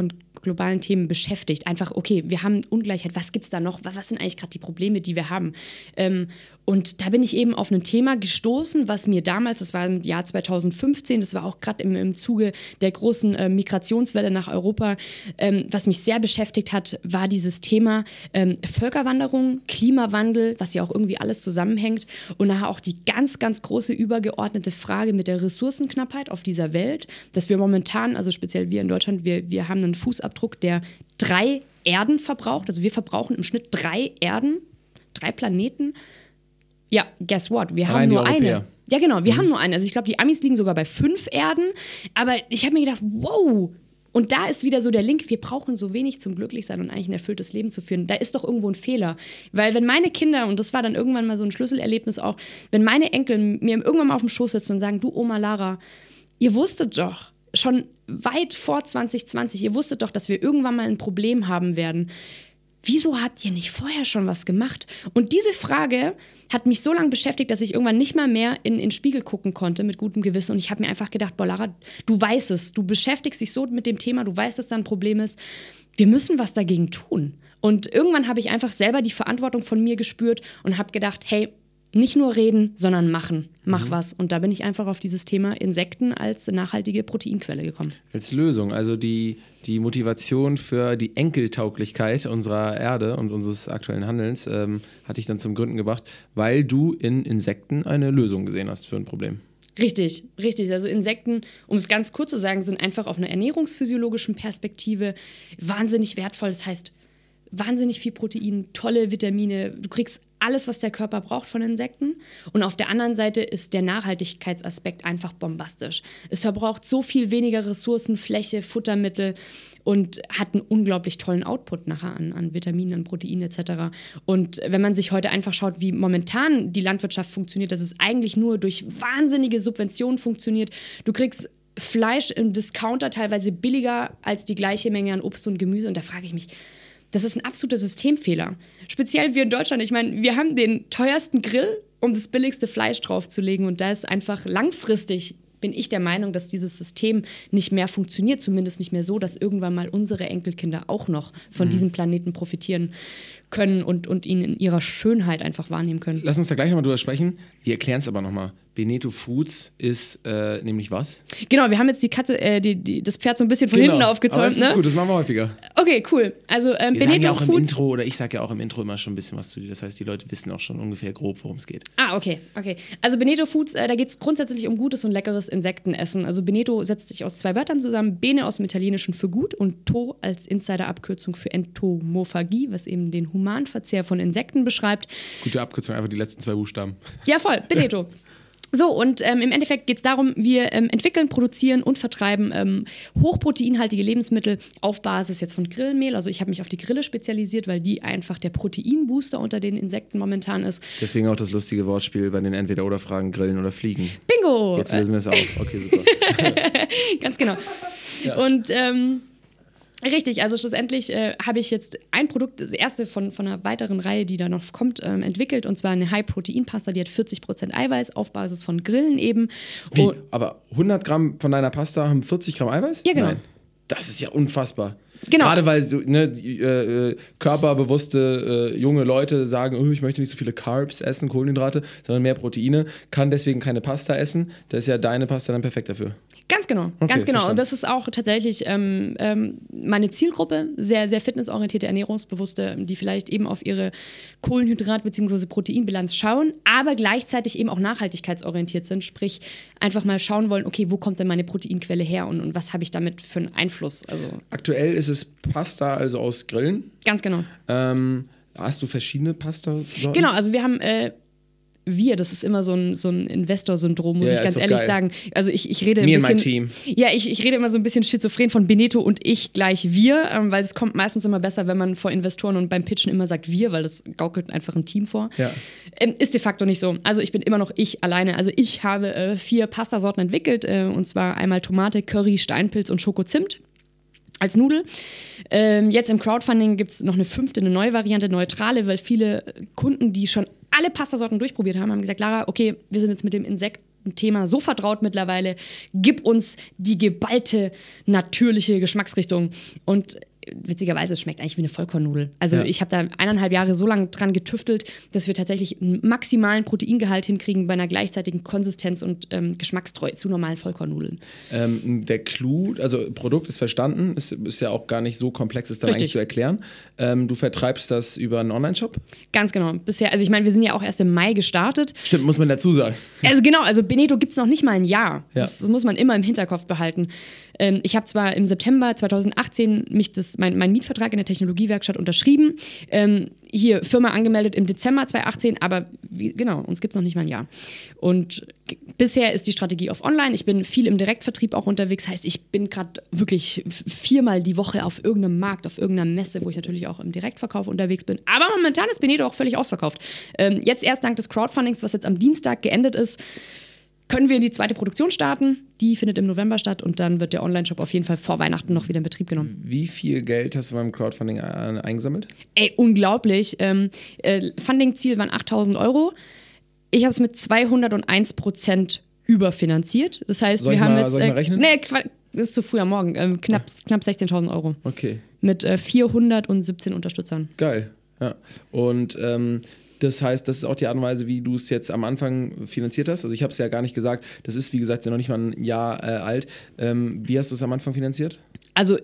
globalen Themen beschäftigt. Einfach, okay, wir haben Ungleichheit, was gibt es da noch? Was sind eigentlich gerade die Probleme, die wir haben? Ähm, und da bin ich eben auf ein Thema gestoßen, was mir damals, das war im Jahr 2015, das war auch gerade im, im Zuge der großen äh, Migrationswelle nach Europa, ähm, was mich sehr beschäftigt hat, war dieses Thema ähm, Völkerwanderung, Klimawandel, was ja auch irgendwie alles zusammenhängt und nachher auch die ganz, ganz große übergeordnete Frage mit der Ressourcenknappheit auf dieser Welt, dass wir momentan, also speziell wir in Deutschland, wir, wir haben einen Fußabdruck, der drei Erden verbraucht. Also wir verbrauchen im Schnitt drei Erden, drei Planeten ja, guess what? Wir haben nur eine. Ja, genau, wir mhm. haben nur eine. Also ich glaube, die Amis liegen sogar bei fünf Erden. Aber ich habe mir gedacht, wow. Und da ist wieder so der Link, wir brauchen so wenig zum Glücklichsein und eigentlich ein erfülltes Leben zu führen. Da ist doch irgendwo ein Fehler. Weil wenn meine Kinder, und das war dann irgendwann mal so ein Schlüsselerlebnis auch, wenn meine Enkel mir irgendwann mal auf dem Schoß sitzen und sagen, du Oma Lara, ihr wusstet doch, schon weit vor 2020, ihr wusstet doch, dass wir irgendwann mal ein Problem haben werden wieso habt ihr nicht vorher schon was gemacht? Und diese Frage hat mich so lange beschäftigt, dass ich irgendwann nicht mal mehr in den Spiegel gucken konnte mit gutem Gewissen. Und ich habe mir einfach gedacht, boah, Lara, du weißt es, du beschäftigst dich so mit dem Thema, du weißt, dass da ein Problem ist. Wir müssen was dagegen tun. Und irgendwann habe ich einfach selber die Verantwortung von mir gespürt und habe gedacht, hey, nicht nur reden, sondern machen. Mach mhm. was. Und da bin ich einfach auf dieses Thema Insekten als nachhaltige Proteinquelle gekommen. Als Lösung, also die, die Motivation für die Enkeltauglichkeit unserer Erde und unseres aktuellen Handelns ähm, hatte ich dann zum Gründen gebracht, weil du in Insekten eine Lösung gesehen hast für ein Problem. Richtig, richtig. Also Insekten, um es ganz kurz zu sagen, sind einfach auf einer ernährungsphysiologischen Perspektive wahnsinnig wertvoll. Das heißt, wahnsinnig viel Protein, tolle Vitamine. Du kriegst alles, was der Körper braucht von Insekten. Und auf der anderen Seite ist der Nachhaltigkeitsaspekt einfach bombastisch. Es verbraucht so viel weniger Ressourcen, Fläche, Futtermittel und hat einen unglaublich tollen Output nachher an, an Vitaminen, an Proteinen etc. Und wenn man sich heute einfach schaut, wie momentan die Landwirtschaft funktioniert, dass es eigentlich nur durch wahnsinnige Subventionen funktioniert. Du kriegst Fleisch im Discounter teilweise billiger als die gleiche Menge an Obst und Gemüse. Und da frage ich mich, Das ist ein absoluter Systemfehler. Speziell wir in Deutschland. Ich meine, wir haben den teuersten Grill, um das billigste Fleisch draufzulegen. Und da ist einfach langfristig bin ich der Meinung, dass dieses System nicht mehr funktioniert, zumindest nicht mehr so, dass irgendwann mal unsere Enkelkinder auch noch von mhm. diesem Planeten profitieren können und, und ihn in ihrer Schönheit einfach wahrnehmen können. Lass uns da gleich nochmal drüber sprechen. Wir erklären es aber nochmal. Beneto Foods ist äh, nämlich was? Genau, wir haben jetzt die Katze, äh, die, die, das Pferd so ein bisschen von genau. hinten aufgezäumt. Aber das ist ne? gut, das machen wir häufiger. Okay, cool. Also ähm, wir Beneto sagen ja auch Foods. im Intro oder ich sage ja auch im Intro immer schon ein bisschen was zu dir. Das heißt, die Leute wissen auch schon ungefähr grob, worum es geht. Ah, okay, okay. Also Beneto Foods, äh, da geht es grundsätzlich um gutes und leckeres Insektenessen. Also Beneto setzt sich aus zwei Wörtern zusammen: Bene aus dem Italienischen für gut und To als Insider-Abkürzung für Entomophagie, was eben den Humanverzehr von Insekten beschreibt. Gute Abkürzung, einfach die letzten zwei Buchstaben. Ja, voll, Beneto. *laughs* So, und ähm, im Endeffekt geht es darum, wir ähm, entwickeln, produzieren und vertreiben ähm, hochproteinhaltige Lebensmittel auf Basis jetzt von Grillmehl. Also ich habe mich auf die Grille spezialisiert, weil die einfach der Proteinbooster unter den Insekten momentan ist. Deswegen auch das lustige Wortspiel bei den Entweder-Oder-Fragen Grillen oder Fliegen. Bingo! Jetzt lösen wir es auf. Okay, super. *laughs* Ganz genau. Ja. Und ähm, Richtig, also schlussendlich äh, habe ich jetzt ein Produkt, das erste von, von einer weiteren Reihe, die da noch kommt, ähm, entwickelt und zwar eine High-Protein-Pasta, die hat 40% Eiweiß auf Basis von Grillen eben. Wie? Und Aber 100 Gramm von deiner Pasta haben 40 Gramm Eiweiß? Ja, genau. Nein. Das ist ja unfassbar. Genau. Gerade weil so, ne, die, äh, äh, körperbewusste äh, junge Leute sagen, oh, ich möchte nicht so viele Carbs essen, Kohlenhydrate, sondern mehr Proteine, kann deswegen keine Pasta essen. Da ist ja deine Pasta dann perfekt dafür. Ganz genau, okay, ganz genau. Verstanden. Und das ist auch tatsächlich ähm, ähm, meine Zielgruppe, sehr, sehr fitnessorientierte, ernährungsbewusste, die vielleicht eben auf ihre Kohlenhydrat- bzw. Proteinbilanz schauen, aber gleichzeitig eben auch nachhaltigkeitsorientiert sind, sprich einfach mal schauen wollen, okay, wo kommt denn meine Proteinquelle her und, und was habe ich damit für einen Einfluss? Also Aktuell ist es Pasta, also aus Grillen. Ganz genau. Ähm, hast du verschiedene Pasta? -Sorten? Genau, also wir haben äh, wir, das ist immer so ein, so ein Investor-Syndrom, muss ja, ich ganz ehrlich geil. sagen. Also ich, ich rede Me ein bisschen. Team. Ja, ich, ich rede immer so ein bisschen schizophren von Beneto und ich gleich wir, ähm, weil es kommt meistens immer besser, wenn man vor Investoren und beim Pitchen immer sagt wir, weil das gaukelt einfach ein Team vor. Ja. Ähm, ist de facto nicht so. Also ich bin immer noch ich alleine. Also ich habe äh, vier Pastasorten entwickelt, äh, und zwar einmal Tomate, Curry, Steinpilz und Schokozimt als Nudel. Ähm, jetzt im Crowdfunding gibt es noch eine fünfte, eine neue Variante, neutrale, weil viele Kunden, die schon alle Pastasorten durchprobiert haben, haben gesagt, Lara, okay, wir sind jetzt mit dem Insektenthema so vertraut mittlerweile, gib uns die geballte, natürliche Geschmacksrichtung. Und witzigerweise, es schmeckt eigentlich wie eine Vollkornnudel. Also ja. ich habe da eineinhalb Jahre so lange dran getüftelt, dass wir tatsächlich einen maximalen Proteingehalt hinkriegen bei einer gleichzeitigen Konsistenz und ähm, Geschmackstreue zu normalen Vollkornnudeln. Ähm, der Clou, also Produkt ist verstanden, ist, ist ja auch gar nicht so komplex, es dann Richtig. eigentlich zu erklären. Ähm, du vertreibst das über einen Online-Shop? Ganz genau. Bisher, also ich meine, wir sind ja auch erst im Mai gestartet. Stimmt, muss man dazu sagen. Also genau, also Beneto gibt es noch nicht mal ein Jahr. Ja. Das, das, muss man immer im Hinterkopf behalten. Ähm, ich habe zwar im September 2018 mich das, mein, mein Mietvertrag in der Technologiewerkstatt unterschrieben, ähm, hier Firma angemeldet im Dezember 2018, aber wie, genau, uns gibt es noch nicht mal ein Jahr. Und bisher ist die Strategie auf Online. Ich bin viel im Direktvertrieb auch unterwegs. Heißt, ich bin gerade wirklich viermal die Woche auf irgendeinem Markt, auf irgendeiner Messe, wo ich natürlich auch im Direktverkauf unterwegs bin. Aber momentan ist Benedo auch völlig ausverkauft. Ähm, jetzt erst dank des Crowdfundings, was jetzt am Dienstag geendet ist, können wir in die zweite Produktion starten. Die findet im November statt und dann wird der Online-Shop auf jeden Fall vor Weihnachten noch wieder in Betrieb genommen. Wie viel Geld hast du beim Crowdfunding äh, eingesammelt? Ey, unglaublich. Ähm, äh, Funding-Ziel waren 8000 Euro. Ich habe es mit 201 Prozent überfinanziert. Das heißt, soll wir haben mal, jetzt. Soll ich mal rechnen? Nee, das ist zu früh am Morgen. Ähm, knapp knapp 16.000 Euro. Okay. Mit äh, 417 Unterstützern. Geil. Ja. Und ähm, das heißt, das ist auch die Art und Weise, wie du es jetzt am Anfang finanziert hast. Also ich habe es ja gar nicht gesagt. Das ist, wie gesagt, ja noch nicht mal ein Jahr äh, alt. Ähm, wie hast du es am Anfang finanziert? Also,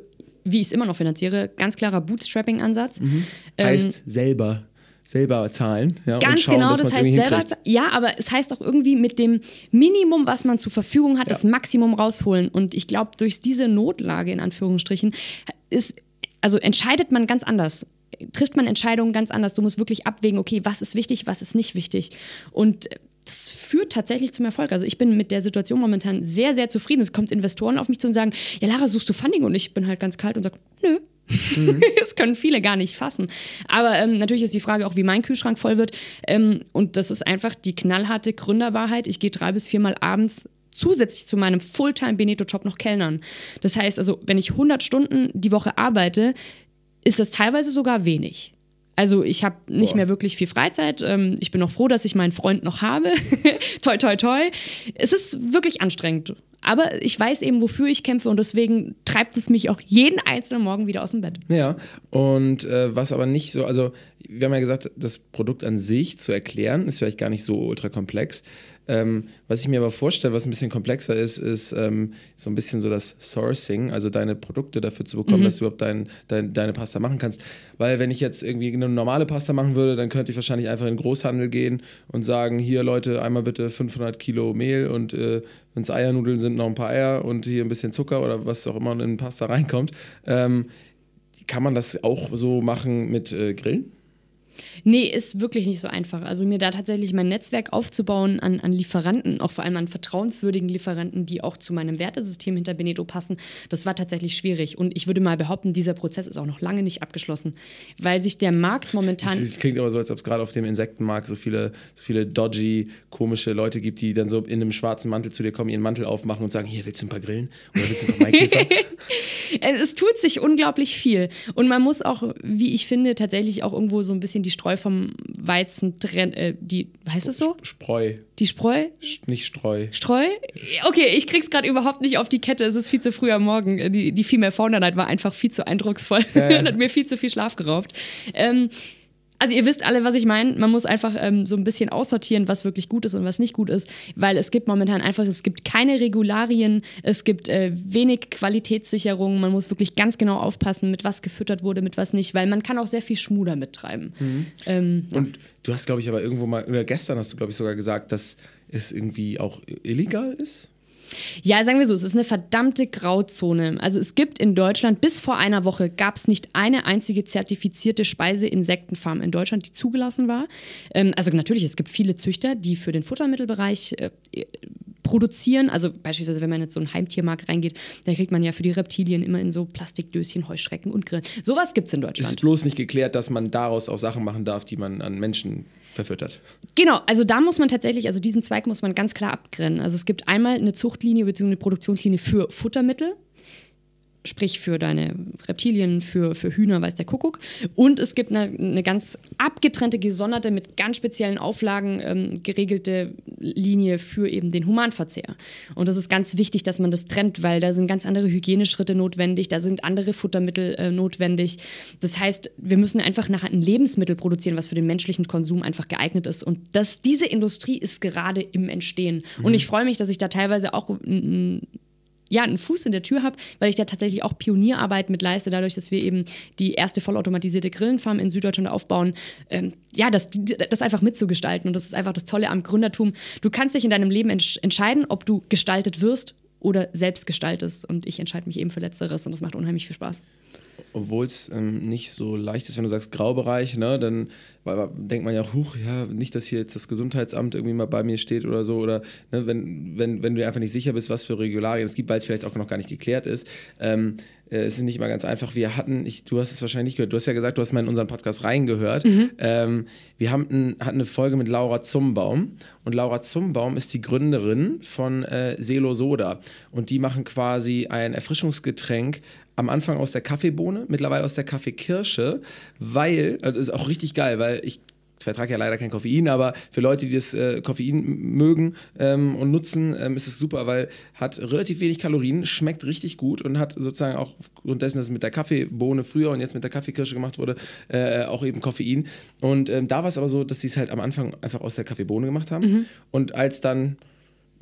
wie ich es immer noch finanziere, ganz klarer Bootstrapping-Ansatz. Mhm. Ähm, heißt selber selber zahlen. Ja, Ganz schauen, genau, das heißt selber. Ja, aber es heißt auch irgendwie mit dem Minimum, was man zur Verfügung hat, ja. das Maximum rausholen. Und ich glaube, durch diese Notlage in Anführungsstrichen ist, also entscheidet man ganz anders trifft man Entscheidungen ganz anders. Du musst wirklich abwägen, okay, was ist wichtig, was ist nicht wichtig. Und das führt tatsächlich zum Erfolg. Also ich bin mit der Situation momentan sehr, sehr zufrieden. Es kommt Investoren auf mich zu und sagen, ja Lara, suchst du Funding? Und ich bin halt ganz kalt und sage, nö. Mhm. *laughs* das können viele gar nicht fassen. Aber ähm, natürlich ist die Frage auch, wie mein Kühlschrank voll wird. Ähm, und das ist einfach die knallharte Gründerwahrheit. Ich gehe drei bis viermal abends zusätzlich zu meinem Fulltime Beneto-Job noch Kellnern. Das heißt also, wenn ich 100 Stunden die Woche arbeite, ist das teilweise sogar wenig. Also ich habe nicht Boah. mehr wirklich viel Freizeit. Ähm, ich bin auch froh, dass ich meinen Freund noch habe. *laughs* toi, toi, toi. Es ist wirklich anstrengend. Aber ich weiß eben, wofür ich kämpfe und deswegen treibt es mich auch jeden einzelnen Morgen wieder aus dem Bett. Ja, und äh, was aber nicht so, also wir haben ja gesagt, das Produkt an sich zu erklären, ist vielleicht gar nicht so ultra komplex. Ähm, was ich mir aber vorstelle, was ein bisschen komplexer ist, ist ähm, so ein bisschen so das Sourcing, also deine Produkte dafür zu bekommen, dass du überhaupt dein, dein, deine Pasta machen kannst. Weil wenn ich jetzt irgendwie eine normale Pasta machen würde, dann könnte ich wahrscheinlich einfach in den Großhandel gehen und sagen, hier Leute, einmal bitte 500 Kilo Mehl und äh, wenn es Eiernudeln sind, noch ein paar Eier und hier ein bisschen Zucker oder was auch immer in Pasta reinkommt. Ähm, kann man das auch so machen mit äh, Grillen? Nee, ist wirklich nicht so einfach. Also mir da tatsächlich mein Netzwerk aufzubauen an, an Lieferanten, auch vor allem an vertrauenswürdigen Lieferanten, die auch zu meinem Wertesystem hinter Benedo passen, das war tatsächlich schwierig. Und ich würde mal behaupten, dieser Prozess ist auch noch lange nicht abgeschlossen, weil sich der Markt momentan... Das klingt aber so, als ob es gerade auf dem Insektenmarkt so viele, so viele dodgy, komische Leute gibt, die dann so in einem schwarzen Mantel zu dir kommen, ihren Mantel aufmachen und sagen, hier, willst du ein paar Grillen? Oder willst du ein paar Maikäfer? *laughs* Es tut sich unglaublich viel. Und man muss auch, wie ich finde, tatsächlich auch irgendwo so ein bisschen die Streu vom Weizen trennen. Äh, die, heißt das so? Spreu, Die Spreu? Nicht Streu. Streu? Okay, ich krieg's gerade überhaupt nicht auf die Kette. Es ist viel zu früh am Morgen. Die, die Female Founder Night war einfach viel zu eindrucksvoll und *laughs* hat mir viel zu viel Schlaf geraubt. Ähm, also ihr wisst alle, was ich meine. Man muss einfach ähm, so ein bisschen aussortieren, was wirklich gut ist und was nicht gut ist, weil es gibt momentan einfach, es gibt keine Regularien, es gibt äh, wenig Qualitätssicherung. Man muss wirklich ganz genau aufpassen, mit was gefüttert wurde, mit was nicht, weil man kann auch sehr viel Schmuder mittreiben. Ähm, Und du hast, glaube ich, aber irgendwo mal, oder gestern hast du, glaube ich, sogar gesagt, dass es irgendwie auch illegal ist. Ja, sagen wir so, es ist eine verdammte Grauzone. Also es gibt in Deutschland, bis vor einer Woche gab es nicht eine einzige zertifizierte Speise-Insektenfarm in Deutschland, die zugelassen war. Ähm, also natürlich, es gibt viele Züchter, die für den Futtermittelbereich äh, produzieren. Also beispielsweise, wenn man jetzt so einen Heimtiermarkt reingeht, da kriegt man ja für die Reptilien immer in so Plastikdöschen Heuschrecken und Grillen. Sowas gibt es in Es Deutschland. ist bloß nicht geklärt, dass man daraus auch Sachen machen darf, die man an Menschen verfüttert. Genau, also da muss man tatsächlich, also diesen Zweig muss man ganz klar abgrennen. Also es gibt einmal eine Zuchtlinie bzw. eine Produktionslinie für Futtermittel, sprich für deine Reptilien, für, für Hühner, weiß der Kuckuck. Und es gibt eine, eine ganz abgetrennte, gesonderte, mit ganz speziellen Auflagen ähm, geregelte Linie für eben den Humanverzehr. Und das ist ganz wichtig, dass man das trennt, weil da sind ganz andere Hygieneschritte notwendig, da sind andere Futtermittel äh, notwendig. Das heißt, wir müssen einfach nachher ein Lebensmittel produzieren, was für den menschlichen Konsum einfach geeignet ist. Und das, diese Industrie ist gerade im Entstehen. Und ich freue mich, dass ich da teilweise auch ja, einen Fuß in der Tür habe, weil ich da tatsächlich auch Pionierarbeit mit leiste, dadurch, dass wir eben die erste vollautomatisierte Grillenfarm in Süddeutschland aufbauen. Ähm, ja, das, das einfach mitzugestalten. Und das ist einfach das Tolle am Gründertum. Du kannst dich in deinem Leben entsch entscheiden, ob du gestaltet wirst oder selbst gestaltest. Und ich entscheide mich eben für Letzteres und das macht unheimlich viel Spaß. Obwohl es ähm, nicht so leicht ist, wenn du sagst Graubereich, ne, dann weil, denkt man ja auch, huch, ja, nicht, dass hier jetzt das Gesundheitsamt irgendwie mal bei mir steht oder so, oder ne, wenn, wenn, wenn du dir einfach nicht sicher bist, was für Regularien es gibt, weil es vielleicht auch noch gar nicht geklärt ist. Ähm, äh, es ist nicht immer ganz einfach. Wir hatten, ich, du hast es wahrscheinlich nicht gehört, du hast ja gesagt, du hast mal in unseren Podcast reingehört. Ähm, wir haben ein, hatten eine Folge mit Laura Zumbaum und Laura Zumbaum ist die Gründerin von äh, Selo Soda und die machen quasi ein Erfrischungsgetränk am Anfang aus der Kaffeebohne, mittlerweile aus der Kaffeekirsche, weil, das ist auch richtig geil, weil ich vertrage ja leider kein Koffein, aber für Leute, die das äh, Koffein mögen ähm, und nutzen, ähm, ist es super, weil hat relativ wenig Kalorien, schmeckt richtig gut und hat sozusagen auch aufgrund dessen, dass es mit der Kaffeebohne früher und jetzt mit der Kaffeekirsche gemacht wurde, äh, auch eben Koffein. Und ähm, da war es aber so, dass sie es halt am Anfang einfach aus der Kaffeebohne gemacht haben. Und als dann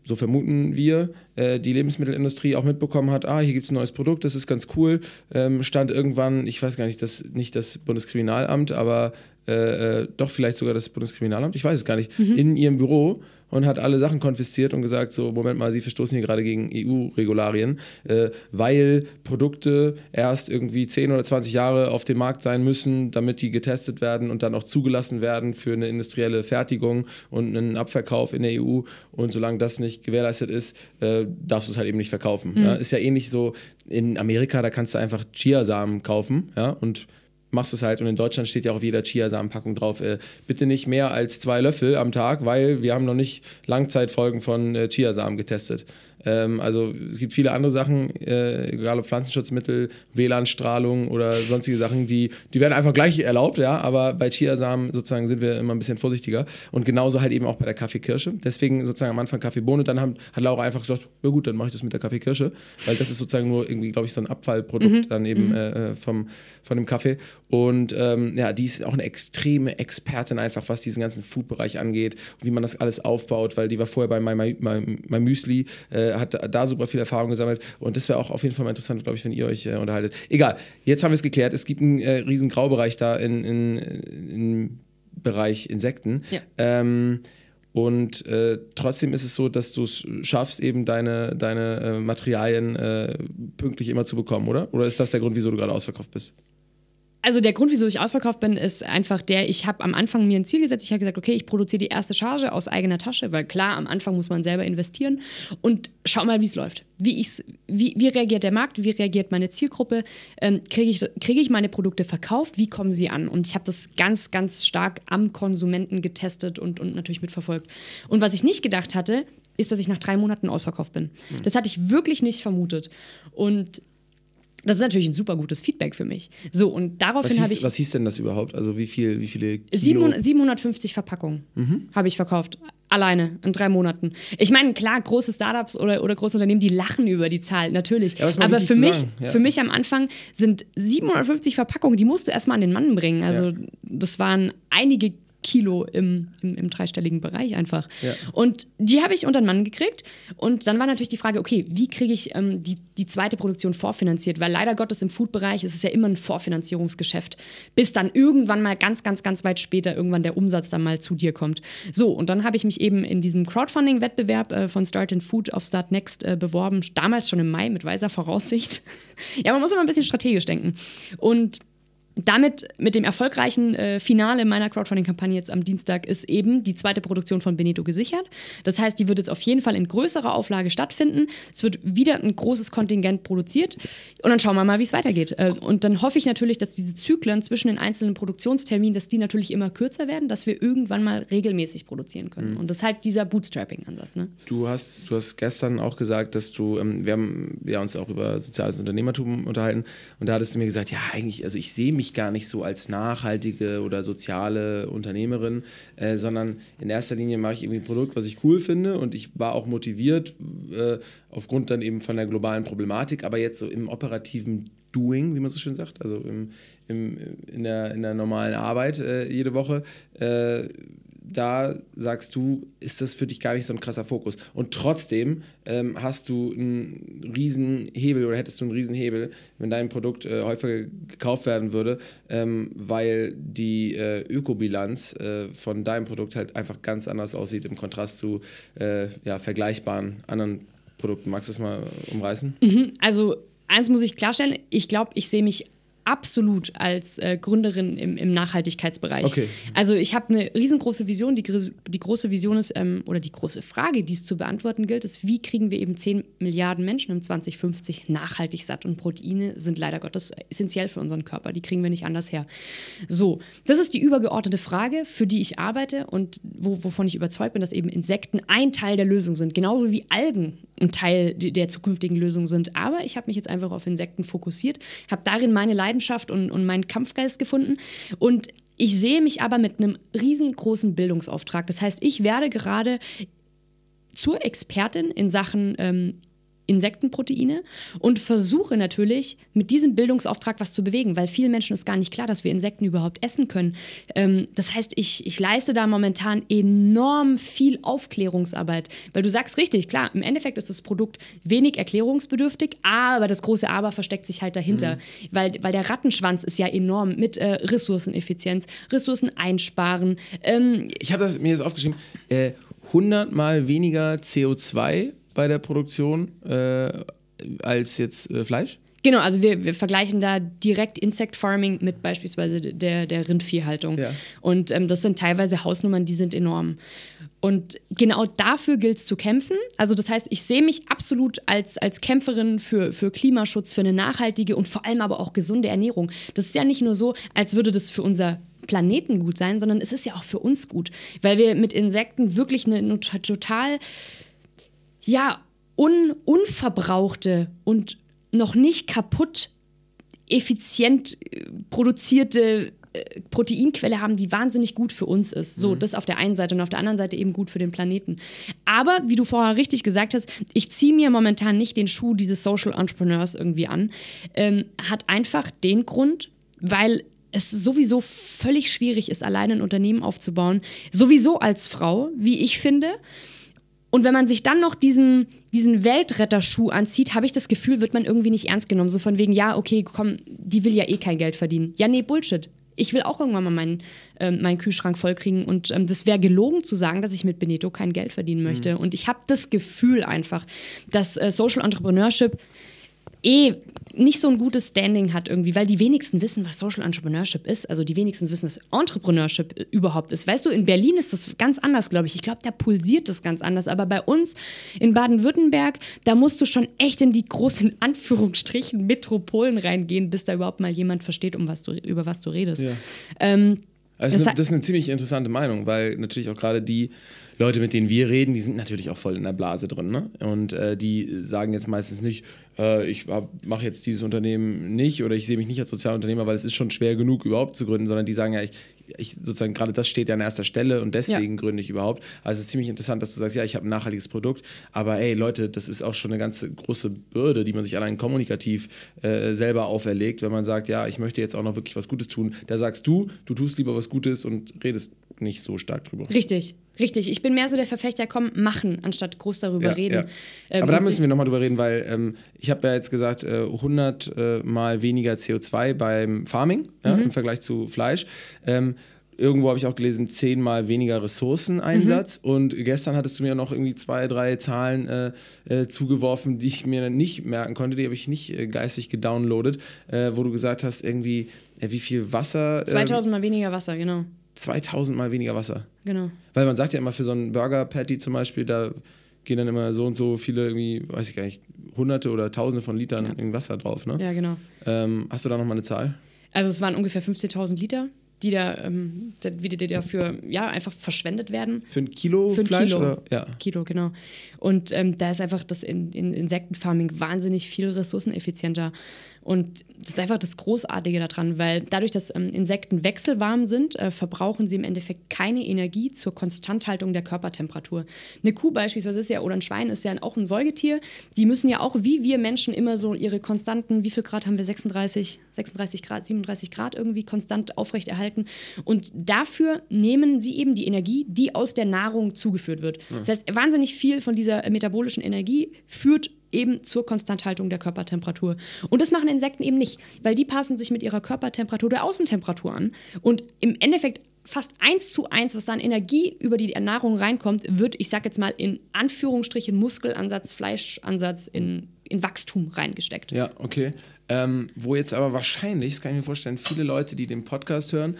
so vermuten wir, äh, die Lebensmittelindustrie auch mitbekommen hat, ah, hier gibt es ein neues Produkt, das ist ganz cool. Ähm, stand irgendwann, ich weiß gar nicht, das, nicht das Bundeskriminalamt, aber äh, äh, doch vielleicht sogar das Bundeskriminalamt, ich weiß es gar nicht, in ihrem Büro und hat alle Sachen konfisziert und gesagt, so, Moment mal, Sie verstoßen hier gerade gegen EU-Regularien, äh, weil Produkte erst irgendwie 10 oder 20 Jahre auf dem Markt sein müssen, damit die getestet werden und dann auch zugelassen werden für eine industrielle Fertigung und einen Abverkauf in der EU. Und solange das nicht gewährleistet ist, äh, darfst du es halt eben nicht verkaufen. Ja? Ist ja ähnlich so in Amerika, da kannst du einfach Chiasamen kaufen ja? und machst es halt. Und in Deutschland steht ja auf jeder Chiasamenpackung drauf, äh, bitte nicht mehr als zwei Löffel am Tag, weil wir haben noch nicht Langzeitfolgen von äh, Chiasamen getestet. Ähm, also es gibt viele andere Sachen, äh, egal ob Pflanzenschutzmittel, WLAN-Strahlung oder sonstige Sachen, die, die werden einfach gleich erlaubt, ja, aber bei Chiasamen sozusagen sind wir immer ein bisschen vorsichtiger. Und genauso halt eben auch bei der Kaffeekirsche. Deswegen sozusagen am Anfang Kaffeebohne, dann haben, hat Laura einfach gesagt, ja gut, dann mache ich das mit der Kaffeekirsche, weil das ist sozusagen nur irgendwie, glaube ich, so ein Abfallprodukt mhm. dann eben mhm. äh, vom, von dem Kaffee. Und ähm, ja, die ist auch eine extreme Expertin einfach, was diesen ganzen Food-Bereich angeht, wie man das alles aufbaut, weil die war vorher bei My, My, My, My Müsli, äh, hat da super viel Erfahrung gesammelt und das wäre auch auf jeden Fall mal interessant, glaube ich, wenn ihr euch äh, unterhaltet. Egal, jetzt haben wir es geklärt. Es gibt einen äh, riesen Graubereich da in, in, im Bereich Insekten. Ja. Ähm, und äh, trotzdem ist es so, dass du es schaffst, eben deine, deine äh, Materialien äh, pünktlich immer zu bekommen, oder? Oder ist das der Grund, wieso du gerade ausverkauft bist? Also der Grund, wieso ich ausverkauft bin, ist einfach der, ich habe am Anfang mir ein Ziel gesetzt. Ich habe gesagt, okay, ich produziere die erste Charge aus eigener Tasche, weil klar, am Anfang muss man selber investieren und schau mal, wie es läuft. Wie, ich's, wie, wie reagiert der Markt, wie reagiert meine Zielgruppe? Ähm, Kriege ich, krieg ich meine Produkte verkauft? Wie kommen sie an? Und ich habe das ganz, ganz stark am Konsumenten getestet und, und natürlich mitverfolgt. Und was ich nicht gedacht hatte, ist, dass ich nach drei Monaten ausverkauft bin. Mhm. Das hatte ich wirklich nicht vermutet. Und das ist natürlich ein super gutes Feedback für mich. So, und daraufhin habe ich. Was hieß denn das überhaupt? Also, wie, viel, wie viele Kilo? 700, 750 Verpackungen mhm. habe ich verkauft. Alleine in drei Monaten. Ich meine, klar, große Startups oder, oder große Unternehmen, die lachen über die Zahl, natürlich. Ja, aber für mich, ja. für mich am Anfang sind 750 Verpackungen, die musst du erstmal an den Mann bringen. Also, ja. das waren einige Kilo im, im, im dreistelligen Bereich einfach. Ja. Und die habe ich unter den Mann gekriegt. Und dann war natürlich die Frage, okay, wie kriege ich ähm, die, die zweite Produktion vorfinanziert? Weil leider Gottes im Food-Bereich ist es ja immer ein Vorfinanzierungsgeschäft, bis dann irgendwann mal ganz, ganz, ganz weit später irgendwann der Umsatz dann mal zu dir kommt. So, und dann habe ich mich eben in diesem Crowdfunding-Wettbewerb äh, von Start in Food auf Start Next äh, beworben, damals schon im Mai mit weiser Voraussicht. *laughs* ja, man muss immer ein bisschen strategisch denken. Und damit, mit dem erfolgreichen äh, Finale meiner Crowdfunding-Kampagne jetzt am Dienstag, ist eben die zweite Produktion von Benito gesichert. Das heißt, die wird jetzt auf jeden Fall in größerer Auflage stattfinden. Es wird wieder ein großes Kontingent produziert. Und dann schauen wir mal, wie es weitergeht. Äh, und dann hoffe ich natürlich, dass diese Zyklen zwischen den einzelnen Produktionsterminen, dass die natürlich immer kürzer werden, dass wir irgendwann mal regelmäßig produzieren können. Mhm. Und das ist halt dieser Bootstrapping-Ansatz. Ne? Du, hast, du hast gestern auch gesagt, dass du, ähm, wir haben ja uns auch über soziales Unternehmertum unterhalten und da hattest du mir gesagt, ja, eigentlich, also ich sehe mich mich gar nicht so als nachhaltige oder soziale Unternehmerin, äh, sondern in erster Linie mache ich irgendwie ein Produkt, was ich cool finde und ich war auch motiviert äh, aufgrund dann eben von der globalen Problematik, aber jetzt so im operativen Doing, wie man so schön sagt, also im, im, in, der, in der normalen Arbeit äh, jede Woche, äh, da sagst du, ist das für dich gar nicht so ein krasser Fokus. Und trotzdem ähm, hast du einen riesen Hebel oder hättest du einen riesen Hebel, wenn dein Produkt äh, häufiger gekauft werden würde, ähm, weil die äh, Ökobilanz äh, von deinem Produkt halt einfach ganz anders aussieht im Kontrast zu äh, ja, vergleichbaren anderen Produkten. Magst du das mal umreißen? Mhm, also eins muss ich klarstellen, ich glaube, ich sehe mich absolut als äh, Gründerin im, im Nachhaltigkeitsbereich. Okay. Also ich habe eine riesengroße Vision. Die, die große Vision ist, ähm, oder die große Frage, die es zu beantworten gilt, ist, wie kriegen wir eben 10 Milliarden Menschen im 2050 nachhaltig satt? Und Proteine sind leider Gottes essentiell für unseren Körper. Die kriegen wir nicht anders her. So, das ist die übergeordnete Frage, für die ich arbeite und wo, wovon ich überzeugt bin, dass eben Insekten ein Teil der Lösung sind. Genauso wie Algen ein Teil der zukünftigen Lösung sind. Aber ich habe mich jetzt einfach auf Insekten fokussiert, habe darin meine Leidenschaft und, und meinen Kampfgeist gefunden und ich sehe mich aber mit einem riesengroßen Bildungsauftrag. Das heißt, ich werde gerade zur Expertin in Sachen ähm, Insektenproteine und versuche natürlich mit diesem Bildungsauftrag was zu bewegen, weil vielen Menschen ist gar nicht klar, dass wir Insekten überhaupt essen können. Ähm, das heißt, ich, ich leiste da momentan enorm viel Aufklärungsarbeit, weil du sagst richtig, klar, im Endeffekt ist das Produkt wenig erklärungsbedürftig, aber das große Aber versteckt sich halt dahinter, mhm. weil, weil der Rattenschwanz ist ja enorm mit äh, Ressourceneffizienz, Ressourcen einsparen. Ähm, ich habe mir jetzt aufgeschrieben, äh, 100 mal weniger CO2 bei der Produktion äh, als jetzt äh, Fleisch? Genau, also wir, wir vergleichen da direkt Insect Farming mit beispielsweise der, der Rindviehhaltung. Ja. Und ähm, das sind teilweise Hausnummern, die sind enorm. Und genau dafür gilt es zu kämpfen. Also das heißt, ich sehe mich absolut als, als Kämpferin für, für Klimaschutz, für eine nachhaltige und vor allem aber auch gesunde Ernährung. Das ist ja nicht nur so, als würde das für unser Planeten gut sein, sondern es ist ja auch für uns gut, weil wir mit Insekten wirklich eine, eine total, ja, un, unverbrauchte und noch nicht kaputt effizient äh, produzierte äh, Proteinquelle haben, die wahnsinnig gut für uns ist. So, mhm. das auf der einen Seite und auf der anderen Seite eben gut für den Planeten. Aber wie du vorher richtig gesagt hast, ich ziehe mir momentan nicht den Schuh dieses Social Entrepreneurs irgendwie an. Ähm, hat einfach den Grund, weil es sowieso völlig schwierig ist, alleine ein Unternehmen aufzubauen. Sowieso als Frau, wie ich finde. Und wenn man sich dann noch diesen, diesen Weltretterschuh anzieht, habe ich das Gefühl, wird man irgendwie nicht ernst genommen. So von wegen, ja, okay, komm, die will ja eh kein Geld verdienen. Ja, nee, Bullshit. Ich will auch irgendwann mal meinen, äh, meinen Kühlschrank vollkriegen. Und ähm, das wäre gelogen zu sagen, dass ich mit Benito kein Geld verdienen möchte. Mhm. Und ich habe das Gefühl einfach, dass äh, Social Entrepreneurship eh nicht so ein gutes Standing hat irgendwie, weil die wenigsten wissen, was Social Entrepreneurship ist. Also die wenigsten wissen, was Entrepreneurship überhaupt ist. Weißt du, in Berlin ist das ganz anders, glaube ich. Ich glaube, da pulsiert das ganz anders. Aber bei uns in Baden-Württemberg, da musst du schon echt in die großen Anführungsstrichen Metropolen reingehen, bis da überhaupt mal jemand versteht, um was du, über was du redest. Ja. Ähm, also das, das ist eine ziemlich interessante Meinung, weil natürlich auch gerade die Leute, mit denen wir reden, die sind natürlich auch voll in der Blase drin. Ne? Und äh, die sagen jetzt meistens nicht, äh, ich mache jetzt dieses Unternehmen nicht oder ich sehe mich nicht als Sozialunternehmer, weil es ist schon schwer genug überhaupt zu gründen, sondern die sagen ja, ich, ich sozusagen gerade das steht ja an erster Stelle und deswegen ja. gründe ich überhaupt. Also es ist ziemlich interessant, dass du sagst, ja, ich habe ein nachhaltiges Produkt, aber ey Leute, das ist auch schon eine ganz große Bürde, die man sich allein kommunikativ äh, selber auferlegt, wenn man sagt, ja, ich möchte jetzt auch noch wirklich was Gutes tun. Da sagst du, du tust lieber was Gutes und redest nicht so stark drüber. Richtig, richtig. Ich bin mehr so der Verfechter, komm, machen, anstatt groß darüber ja, reden. Ja. Ähm, Aber da müssen wir nochmal drüber reden, weil ähm, ich habe ja jetzt gesagt, äh, 100 äh, mal weniger CO2 beim Farming ja, mhm. im Vergleich zu Fleisch. Ähm, irgendwo habe ich auch gelesen, zehnmal weniger Ressourceneinsatz. Mhm. Und gestern hattest du mir noch irgendwie zwei, drei Zahlen äh, äh, zugeworfen, die ich mir nicht merken konnte. Die habe ich nicht äh, geistig gedownloadet, äh, wo du gesagt hast, irgendwie, äh, wie viel Wasser. 2000 mal weniger Wasser, genau. 2000 Mal weniger Wasser. Genau. Weil man sagt ja immer, für so einen Burger-Patty zum Beispiel, da gehen dann immer so und so viele, irgendwie, weiß ich gar nicht, hunderte oder tausende von Litern ja. Wasser drauf, ne? Ja, genau. Ähm, hast du da nochmal eine Zahl? Also es waren ungefähr 15.000 Liter, die da, ähm, die, die dafür ja, einfach verschwendet werden. Für ein Kilo Für ein Fleisch? Kilo, oder? Ja. Kilo, genau. Und ähm, da ist einfach das in, in Insektenfarming wahnsinnig viel ressourceneffizienter. Und das ist einfach das Großartige daran, weil dadurch, dass ähm, Insekten wechselwarm sind, äh, verbrauchen sie im Endeffekt keine Energie zur Konstanthaltung der Körpertemperatur. Eine Kuh beispielsweise ist ja, oder ein Schwein ist ja auch ein Säugetier, die müssen ja auch, wie wir Menschen, immer so ihre konstanten, wie viel Grad haben wir, 36, 36 Grad, 37 Grad irgendwie konstant aufrechterhalten. Und dafür nehmen sie eben die Energie, die aus der Nahrung zugeführt wird. Das heißt, wahnsinnig viel von dieser metabolischen Energie führt eben zur Konstanthaltung der Körpertemperatur. Und das machen Insekten eben nicht, weil die passen sich mit ihrer Körpertemperatur der Außentemperatur an. Und im Endeffekt fast eins zu eins, was da an Energie über die Ernährung reinkommt, wird, ich sag jetzt mal, in Anführungsstrichen Muskelansatz, Fleischansatz, in, in Wachstum reingesteckt. Ja, okay. Ähm, wo jetzt aber wahrscheinlich, das kann ich mir vorstellen, viele Leute, die den Podcast hören,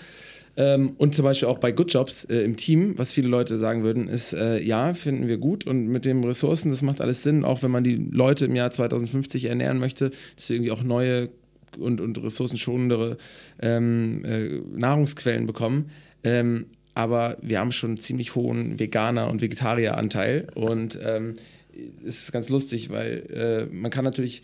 ähm, und zum Beispiel auch bei Good Jobs äh, im Team, was viele Leute sagen würden, ist, äh, ja, finden wir gut und mit den Ressourcen, das macht alles Sinn, auch wenn man die Leute im Jahr 2050 ernähren möchte, dass wir irgendwie auch neue und, und ressourcenschonendere ähm, äh, Nahrungsquellen bekommen. Ähm, aber wir haben schon einen ziemlich hohen Veganer- und Vegetarieranteil und ähm, es ist ganz lustig, weil äh, man kann natürlich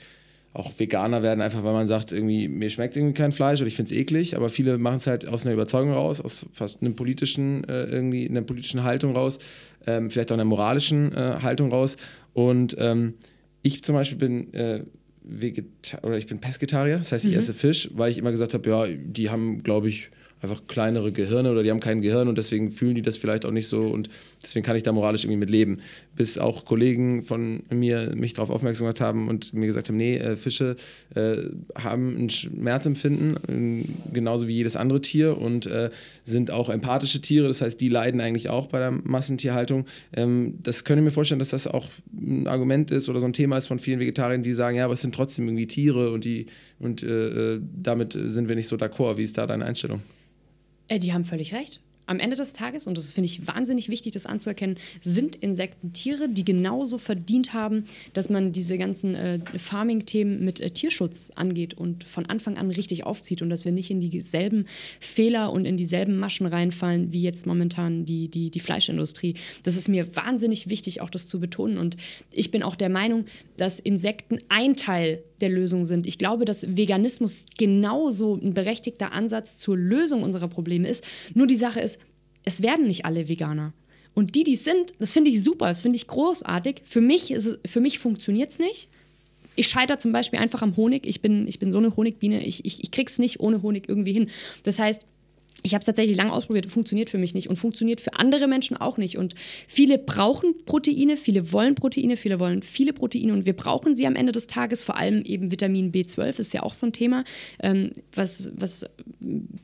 auch Veganer werden, einfach weil man sagt, irgendwie, mir schmeckt irgendwie kein Fleisch oder ich finde es eklig, aber viele machen es halt aus einer Überzeugung raus, aus fast einem politischen, äh, irgendwie einer politischen Haltung raus, ähm, vielleicht auch einer moralischen äh, Haltung raus. Und ähm, ich zum Beispiel bin äh, Vegetar oder ich bin Pesketarier, das heißt, ich mhm. esse Fisch, weil ich immer gesagt habe, ja, die haben, glaube ich, einfach kleinere Gehirne oder die haben kein Gehirn und deswegen fühlen die das vielleicht auch nicht so und deswegen kann ich da moralisch irgendwie mit leben. Bis auch Kollegen von mir mich darauf aufmerksam gemacht haben und mir gesagt haben, nee, äh, Fische äh, haben ein Schmerzempfinden, äh, genauso wie jedes andere Tier und äh, sind auch empathische Tiere, das heißt, die leiden eigentlich auch bei der Massentierhaltung. Ähm, das könnte ich mir vorstellen, dass das auch ein Argument ist oder so ein Thema ist von vielen Vegetariern, die sagen, ja, aber es sind trotzdem irgendwie Tiere und, die, und äh, äh, damit sind wir nicht so d'accord. Wie ist da deine Einstellung? die haben völlig recht am Ende des Tages, und das finde ich wahnsinnig wichtig, das anzuerkennen, sind Insekten Tiere, die genauso verdient haben, dass man diese ganzen äh, Farming-Themen mit äh, Tierschutz angeht und von Anfang an richtig aufzieht und dass wir nicht in dieselben Fehler und in dieselben Maschen reinfallen, wie jetzt momentan die, die, die Fleischindustrie. Das ist mir wahnsinnig wichtig, auch das zu betonen. Und ich bin auch der Meinung, dass Insekten ein Teil der Lösung sind. Ich glaube, dass Veganismus genauso ein berechtigter Ansatz zur Lösung unserer Probleme ist. Nur die Sache ist, es werden nicht alle Veganer. Und die, die es sind, das finde ich super, das finde ich großartig. Für mich, funktioniert es nicht. Ich scheitere zum Beispiel einfach am Honig. Ich bin, ich bin so eine Honigbiene, ich, ich, ich krieg's nicht ohne Honig irgendwie hin. Das heißt, ich habe es tatsächlich lange ausprobiert, funktioniert für mich nicht und funktioniert für andere Menschen auch nicht. Und viele brauchen Proteine, viele wollen Proteine, viele wollen viele Proteine und wir brauchen sie am Ende des Tages. Vor allem eben Vitamin B12 ist ja auch so ein Thema, ähm, was, was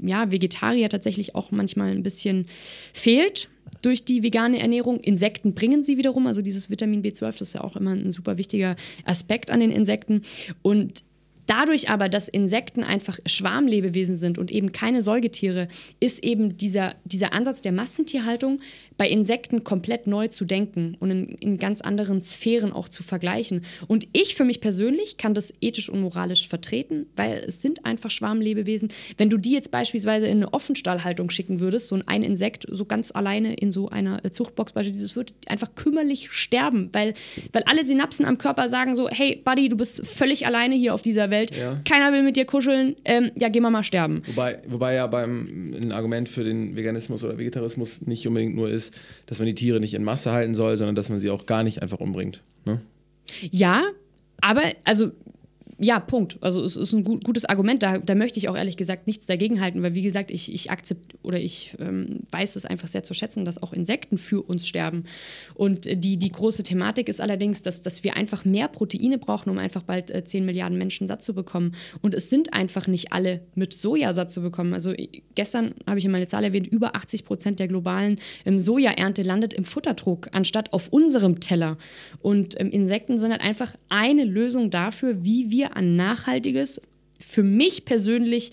ja, Vegetarier tatsächlich auch manchmal ein bisschen fehlt durch die vegane Ernährung. Insekten bringen sie wiederum, also dieses Vitamin B12, das ist ja auch immer ein super wichtiger Aspekt an den Insekten. Und Dadurch aber, dass Insekten einfach Schwarmlebewesen sind und eben keine Säugetiere, ist eben dieser, dieser Ansatz der Massentierhaltung bei Insekten komplett neu zu denken und in, in ganz anderen Sphären auch zu vergleichen. Und ich für mich persönlich kann das ethisch und moralisch vertreten, weil es sind einfach Schwarmlebewesen. Wenn du die jetzt beispielsweise in eine Offenstallhaltung schicken würdest, so ein Insekt so ganz alleine in so einer äh, Zuchtbox beispielsweise, das würde einfach kümmerlich sterben, weil, weil alle Synapsen am Körper sagen so, hey Buddy, du bist völlig alleine hier auf dieser Welt, ja. keiner will mit dir kuscheln, ähm, ja, geh mal mal sterben. Wobei, wobei ja beim ein Argument für den Veganismus oder Vegetarismus nicht unbedingt nur ist, dass man die Tiere nicht in Masse halten soll, sondern dass man sie auch gar nicht einfach umbringt. Ne? Ja, aber also ja, Punkt. Also es ist ein gut, gutes Argument. Da, da möchte ich auch ehrlich gesagt nichts dagegen halten, weil wie gesagt, ich, ich akzept oder ich ähm, weiß es einfach sehr zu schätzen, dass auch Insekten für uns sterben. Und die, die große Thematik ist allerdings, dass, dass wir einfach mehr Proteine brauchen, um einfach bald äh, 10 Milliarden Menschen satt zu bekommen. Und es sind einfach nicht alle mit Soja satt zu bekommen. Also gestern habe ich in meine Zahl erwähnt, über 80 Prozent der globalen ähm, Sojaernte landet im Futterdruck, anstatt auf unserem Teller. Und ähm, Insekten sind halt einfach eine Lösung dafür, wie wir an nachhaltiges, für mich persönlich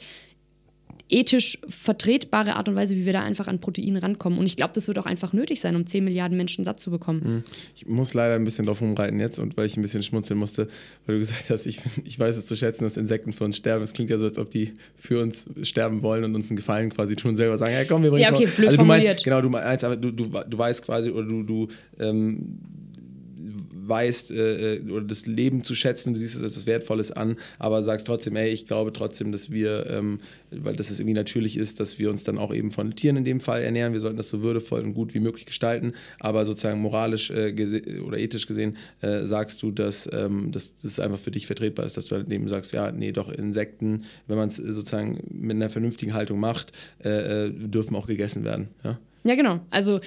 ethisch vertretbare Art und Weise, wie wir da einfach an Protein rankommen. Und ich glaube, das wird auch einfach nötig sein, um 10 Milliarden Menschen satt zu bekommen. Hm. Ich muss leider ein bisschen drauf rumreiten jetzt und weil ich ein bisschen schmunzeln musste, weil du gesagt hast, ich, *laughs* ich weiß es zu schätzen, dass Insekten für uns sterben. Es klingt ja so, als ob die für uns sterben wollen und uns einen Gefallen quasi tun, selber sagen, ja komm, wir bringen ja, okay, mal. Also du meinst, genau, du meinst, aber du, du, du weißt quasi oder du, du ähm, weißt äh, äh, oder das Leben zu schätzen, du siehst es als etwas Wertvolles an, aber sagst trotzdem, ey, ich glaube trotzdem, dass wir, ähm, weil das irgendwie natürlich ist, dass wir uns dann auch eben von Tieren in dem Fall ernähren. Wir sollten das so würdevoll und gut wie möglich gestalten, aber sozusagen moralisch äh, oder ethisch gesehen äh, sagst du, dass, ähm, dass das einfach für dich vertretbar ist, dass du halt eben sagst, ja, nee, doch Insekten, wenn man es sozusagen mit einer vernünftigen Haltung macht, äh, äh, dürfen auch gegessen werden. Ja, ja genau. Also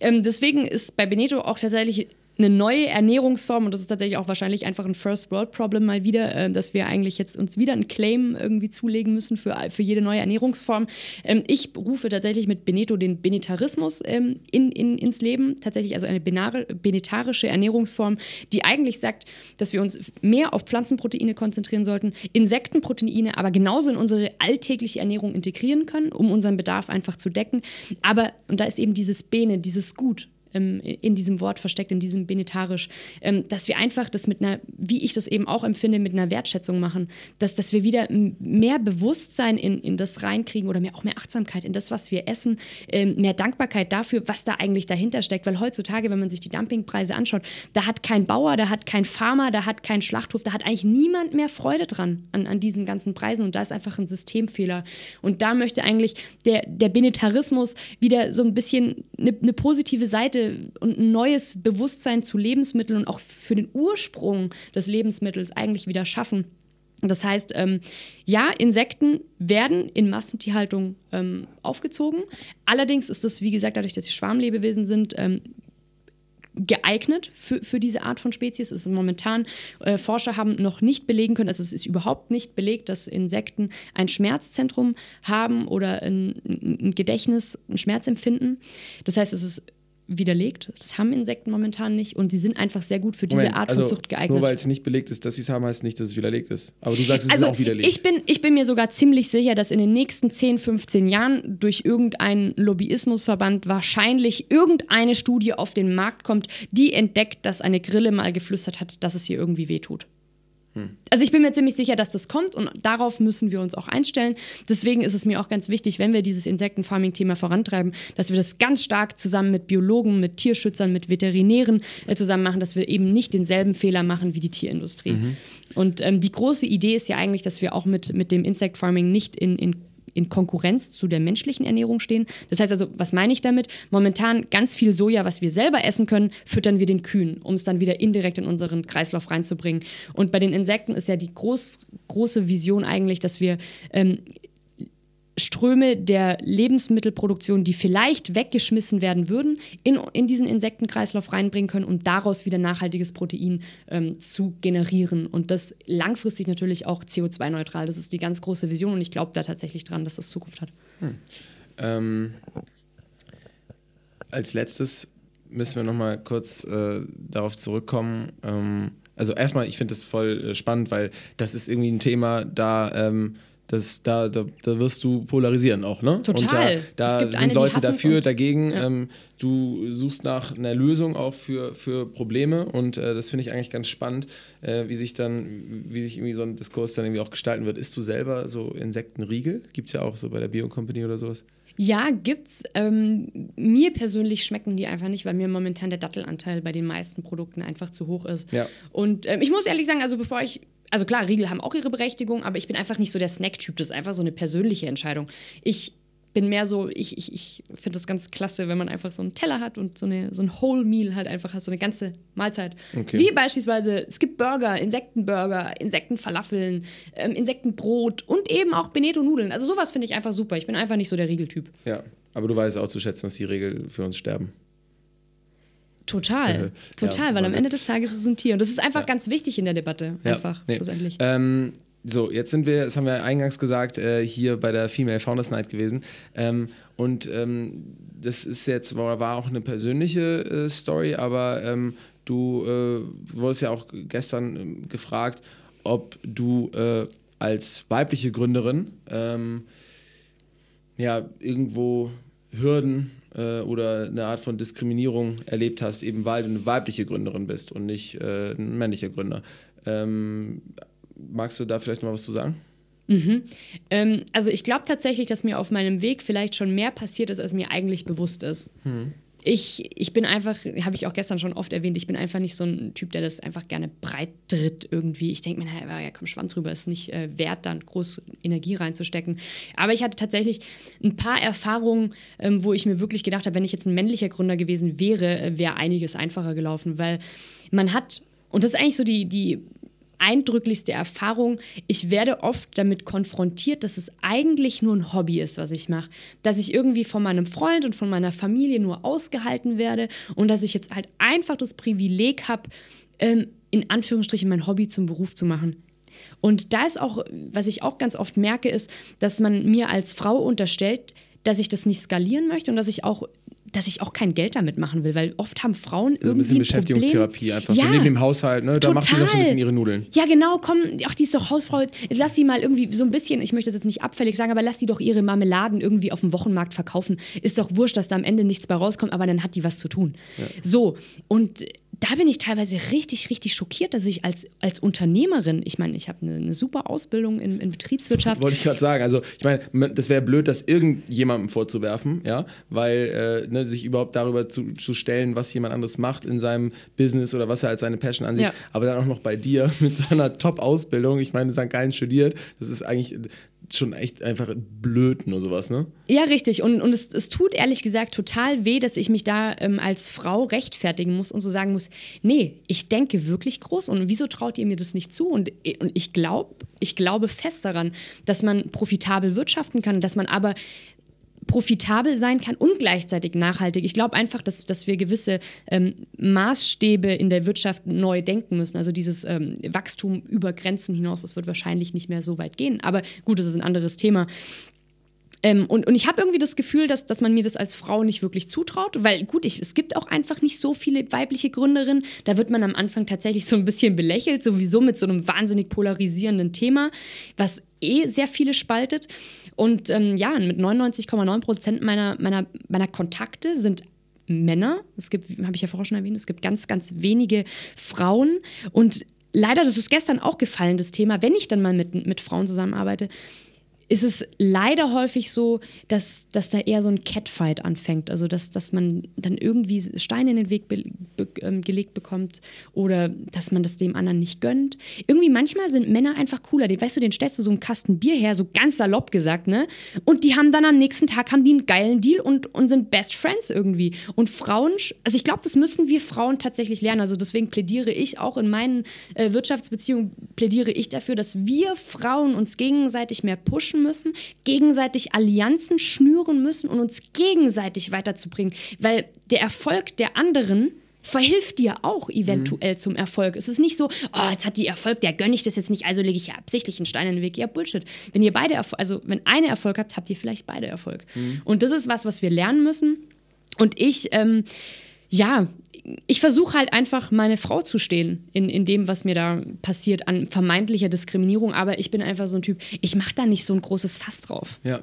ähm, deswegen ist bei Benito auch tatsächlich eine neue Ernährungsform und das ist tatsächlich auch wahrscheinlich einfach ein First World Problem mal wieder, äh, dass wir eigentlich jetzt uns wieder einen Claim irgendwie zulegen müssen für, für jede neue Ernährungsform. Ähm, ich rufe tatsächlich mit Beneto den Benetarismus ähm, in, in, ins Leben, tatsächlich also eine benetarische Ernährungsform, die eigentlich sagt, dass wir uns mehr auf Pflanzenproteine konzentrieren sollten, Insektenproteine aber genauso in unsere alltägliche Ernährung integrieren können, um unseren Bedarf einfach zu decken. Aber, und da ist eben dieses Bene, dieses Gut, ähm, in diesem Wort versteckt, in diesem Benetarisch, ähm, dass wir einfach das mit einer, wie ich das eben auch empfinde, mit einer Wertschätzung machen, dass, dass wir wieder mehr Bewusstsein in, in das reinkriegen oder mehr, auch mehr Achtsamkeit in das, was wir essen, ähm, mehr Dankbarkeit dafür, was da eigentlich dahinter steckt, weil heutzutage, wenn man sich die Dumpingpreise anschaut, da hat kein Bauer, da hat kein Farmer, da hat kein Schlachthof, da hat eigentlich niemand mehr Freude dran an, an diesen ganzen Preisen. Und da ist einfach ein Systemfehler. Und da möchte eigentlich der, der Benetarismus wieder so ein bisschen eine, eine positive Seite Seite und ein neues Bewusstsein zu Lebensmitteln und auch für den Ursprung des Lebensmittels eigentlich wieder schaffen. Das heißt, ähm, ja, Insekten werden in Massentierhaltung ähm, aufgezogen. Allerdings ist es, wie gesagt, dadurch, dass sie Schwarmlebewesen sind, ähm, geeignet für, für diese Art von Spezies. Es ist momentan, äh, Forscher haben noch nicht belegen können, also es ist überhaupt nicht belegt, dass Insekten ein Schmerzzentrum haben oder ein, ein Gedächtnis, ein Schmerzempfinden. Das heißt, es ist widerlegt. Das haben Insekten momentan nicht und sie sind einfach sehr gut für diese Moment, Art von also Zucht geeignet. Nur weil es nicht belegt ist, dass sie es haben, heißt nicht, dass es widerlegt ist. Aber du sagst, es also ist auch widerlegt. Ich bin, ich bin mir sogar ziemlich sicher, dass in den nächsten 10, 15 Jahren durch irgendeinen Lobbyismusverband wahrscheinlich irgendeine Studie auf den Markt kommt, die entdeckt, dass eine Grille mal geflüstert hat, dass es hier irgendwie wehtut. Also ich bin mir ziemlich sicher, dass das kommt und darauf müssen wir uns auch einstellen. Deswegen ist es mir auch ganz wichtig, wenn wir dieses Insektenfarming-Thema vorantreiben, dass wir das ganz stark zusammen mit Biologen, mit Tierschützern, mit Veterinären äh, zusammen machen, dass wir eben nicht denselben Fehler machen wie die Tierindustrie. Und ähm, die große Idee ist ja eigentlich, dass wir auch mit, mit dem Insect Farming nicht in, in in Konkurrenz zu der menschlichen Ernährung stehen. Das heißt also, was meine ich damit? Momentan ganz viel Soja, was wir selber essen können, füttern wir den Kühen, um es dann wieder indirekt in unseren Kreislauf reinzubringen. Und bei den Insekten ist ja die groß, große Vision eigentlich, dass wir ähm, Ströme der Lebensmittelproduktion, die vielleicht weggeschmissen werden würden, in, in diesen Insektenkreislauf reinbringen können, um daraus wieder nachhaltiges Protein ähm, zu generieren. Und das langfristig natürlich auch CO2-neutral. Das ist die ganz große Vision und ich glaube da tatsächlich dran, dass das Zukunft hat. Ähm, als letztes müssen wir noch mal kurz äh, darauf zurückkommen. Ähm, also erstmal, ich finde das voll äh, spannend, weil das ist irgendwie ein Thema, da, ähm, das, da, da, da wirst du polarisieren auch, ne? Total. Und da, da sind eine, Leute dafür, dagegen. Ja. Ähm, du suchst nach einer Lösung auch für, für Probleme und äh, das finde ich eigentlich ganz spannend, äh, wie sich dann, wie sich irgendwie so ein Diskurs dann irgendwie auch gestalten wird. Isst du selber so Insektenriegel? Gibt es ja auch so bei der Bio-Company oder sowas. Ja, gibt's. Ähm, mir persönlich schmecken die einfach nicht, weil mir momentan der Dattelanteil bei den meisten Produkten einfach zu hoch ist. Ja. Und ähm, ich muss ehrlich sagen, also bevor ich, also klar, Riegel haben auch ihre Berechtigung, aber ich bin einfach nicht so der Snack-Typ. Das ist einfach so eine persönliche Entscheidung. Ich bin mehr so, ich, ich, ich finde das ganz klasse, wenn man einfach so einen Teller hat und so, eine, so ein Whole Meal halt einfach hat, so eine ganze Mahlzeit. Okay. Wie beispielsweise, es gibt Burger, Insektenburger, Insektenfalafeln, ähm, Insektenbrot und eben auch Beneto-Nudeln. Also sowas finde ich einfach super. Ich bin einfach nicht so der Riegeltyp. Ja, aber du weißt auch zu schätzen, dass die Regel für uns sterben. Total, total, Ja, weil am Ende des Tages ist es ein Tier. Und das ist einfach ganz wichtig in der Debatte, einfach, nee. schlussendlich. Ähm, so, jetzt sind wir, das haben wir eingangs gesagt, äh, hier bei der Female Founders Night gewesen. Ähm, und ähm, das ist jetzt, war, war auch eine persönliche äh, Story, aber ähm, du äh, wurdest ja auch gestern ähm, gefragt, ob du äh, als weibliche Gründerin ähm, ja, irgendwo Hürden äh, oder eine Art von Diskriminierung erlebt hast, eben weil du eine weibliche Gründerin bist und nicht äh, ein männlicher Gründer. Ähm, magst du da vielleicht mal was zu sagen? Ähm, also ich glaube tatsächlich, dass mir auf meinem Weg vielleicht schon mehr passiert ist, als mir eigentlich bewusst ist. Ich, ich bin einfach, habe ich auch gestern schon oft erwähnt, ich bin einfach nicht so ein Typ, der das einfach gerne breit tritt irgendwie. Ich denke mir, naja, ja, komm, Schwanz rüber, ist nicht äh, wert, dann groß Energie reinzustecken. Aber ich hatte tatsächlich ein paar Erfahrungen, ähm, wo ich mir wirklich gedacht habe, wenn ich jetzt ein männlicher Gründer gewesen wäre, äh, wäre einiges einfacher gelaufen, weil man hat, und das ist eigentlich so die, die eindrücklichste Erfahrung. Ich werde oft damit konfrontiert, dass es eigentlich nur ein Hobby ist, was ich mache. Dass ich irgendwie von meinem Freund und von meiner Familie nur ausgehalten werde und dass ich jetzt halt einfach das Privileg habe, ähm, in Anführungsstrichen mein Hobby zum Beruf zu machen. Und da ist auch, was ich auch ganz oft merke, ist, dass man mir als Frau unterstellt, dass ich das nicht skalieren möchte und dass ich auch dass ich auch kein Geld damit machen will, weil oft haben Frauen irgendwie Also ein bisschen Beschäftigungstherapie Problem. einfach. Ja, So neben dem Haushalt, ne? Da macht die doch so ein total. bisschen ihre Nudeln. Ja, genau, komm, ach, die ist doch Hausfrau. Jetzt lass sie mal irgendwie so ein bisschen, ich möchte das jetzt nicht abfällig sagen, aber lass die doch ihre Marmeladen irgendwie auf dem Wochenmarkt verkaufen. Ist doch wurscht, dass da am Ende nichts bei rauskommt, aber dann hat die was zu tun. So, und da bin ich teilweise richtig, richtig schockiert, dass ich als, als Unternehmerin, ich meine, ich habe eine, eine super Ausbildung in, in Betriebswirtschaft. Wollte ich gerade sagen. Also, ich meine, das wäre blöd, das irgendjemandem vorzuwerfen, ja, weil äh, ne, sich überhaupt darüber zu, zu stellen, was jemand anderes macht in seinem Business oder was er als seine Passion ansieht, Ja. aber dann auch noch bei dir *laughs* mit so einer Top-Ausbildung. Ich meine, St. Gallen studiert, das ist eigentlich schon echt einfach blöd nur sowas, ne? Ja, richtig. Und, und es, es tut ehrlich gesagt total weh, dass ich mich da ähm, als Frau rechtfertigen muss und so sagen muss, nee, ich denke wirklich groß und wieso traut ihr mir das nicht zu? Und, und ich glaube, ich glaube fest daran, dass man profitabel wirtschaften kann, dass man aber profitabel sein kann und gleichzeitig nachhaltig. Ich glaube einfach, dass, dass wir gewisse ähm, Maßstäbe in der Wirtschaft neu denken müssen. Also dieses ähm, Wachstum über Grenzen hinaus, das wird wahrscheinlich nicht mehr so weit gehen. Aber gut, das ist ein anderes Thema. Ähm, und, und ich habe irgendwie das Gefühl, dass, dass man mir das als Frau nicht wirklich zutraut, weil gut, ich, es gibt auch einfach nicht so viele weibliche Gründerinnen. Da wird man am Anfang tatsächlich so ein bisschen belächelt, sowieso mit so einem wahnsinnig polarisierenden Thema, was eh sehr viele spaltet. Und ähm, ja, mit 99,9 Prozent meiner, meiner, meiner Kontakte sind Männer. Es gibt, habe ich ja vorher schon erwähnt, es gibt ganz, ganz wenige Frauen. Und leider, das ist gestern auch gefallen, das Thema, wenn ich dann mal mit, mit Frauen zusammenarbeite, ist es leider häufig so, dass, dass da eher so ein Catfight anfängt. Also, dass, dass man dann irgendwie Steine in den Weg be, be, ähm, gelegt bekommt oder dass man das dem anderen nicht gönnt. Irgendwie manchmal sind Männer einfach cooler. Den, weißt du, den stellst du so einen Kasten Bier her, so ganz salopp gesagt, ne? Und die haben dann am nächsten Tag haben die einen geilen Deal und, und sind Best Friends irgendwie. Und Frauen, also ich glaube, das müssen wir Frauen tatsächlich lernen. Also deswegen plädiere ich auch in meinen äh, Wirtschaftsbeziehungen, plädiere ich dafür, dass wir Frauen uns gegenseitig mehr pushen müssen, gegenseitig Allianzen schnüren müssen und uns gegenseitig weiterzubringen. Weil der Erfolg der anderen verhilft dir auch eventuell mhm. zum Erfolg. Es ist nicht so, oh, jetzt hat die Erfolg, der gönne ich das jetzt nicht, also lege ich ja absichtlich einen Stein in den Weg. Ja, Bullshit. Wenn ihr beide, Erfol also wenn eine Erfolg habt, habt ihr vielleicht beide Erfolg. Mhm. Und das ist was, was wir lernen müssen. Und ich, ähm, ja, ich versuche halt einfach meine Frau zu stehen in, in dem, was mir da passiert an vermeintlicher Diskriminierung. Aber ich bin einfach so ein Typ, ich mache da nicht so ein großes Fass drauf. Ja,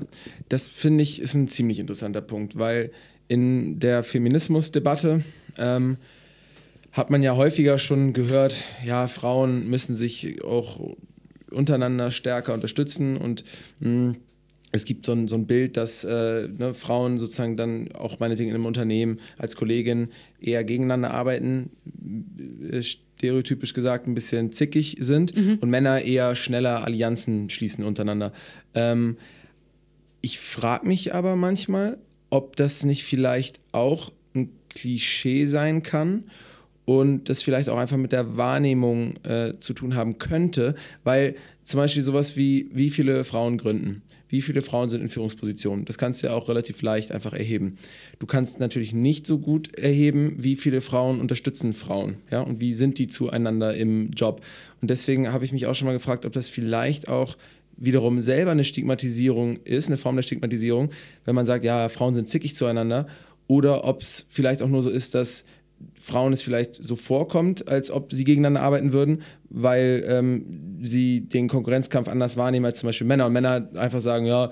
das finde ich ist ein ziemlich interessanter Punkt, weil in der Feminismusdebatte ähm, hat man ja häufiger schon gehört, ja, Frauen müssen sich auch untereinander stärker unterstützen und mh, hm, es gibt so ein, so ein Bild, dass äh, ne, Frauen sozusagen dann auch meinetwegen in einem Unternehmen als Kollegin eher gegeneinander arbeiten, äh, stereotypisch gesagt ein bisschen zickig sind mhm. und Männer eher schneller Allianzen schließen untereinander. Ähm, ich frage mich aber manchmal, ob das nicht vielleicht auch ein Klischee sein kann und das vielleicht auch einfach mit der Wahrnehmung äh, zu tun haben könnte, weil zum Beispiel sowas wie, wie viele Frauen gründen wie viele Frauen sind in Führungspositionen. Das kannst du ja auch relativ leicht einfach erheben. Du kannst natürlich nicht so gut erheben, wie viele Frauen unterstützen Frauen. Ja? Und wie sind die zueinander im Job. Und deswegen habe ich mich auch schon mal gefragt, ob das vielleicht auch wiederum selber eine Stigmatisierung ist, eine Form der Stigmatisierung, wenn man sagt, ja, Frauen sind zickig zueinander, oder ob es vielleicht auch nur so ist, dass Frauen es vielleicht so vorkommt, als ob sie gegeneinander arbeiten würden, weil ähm, sie den Konkurrenzkampf anders wahrnehmen als zum Beispiel Männer. Und Männer einfach sagen, ja,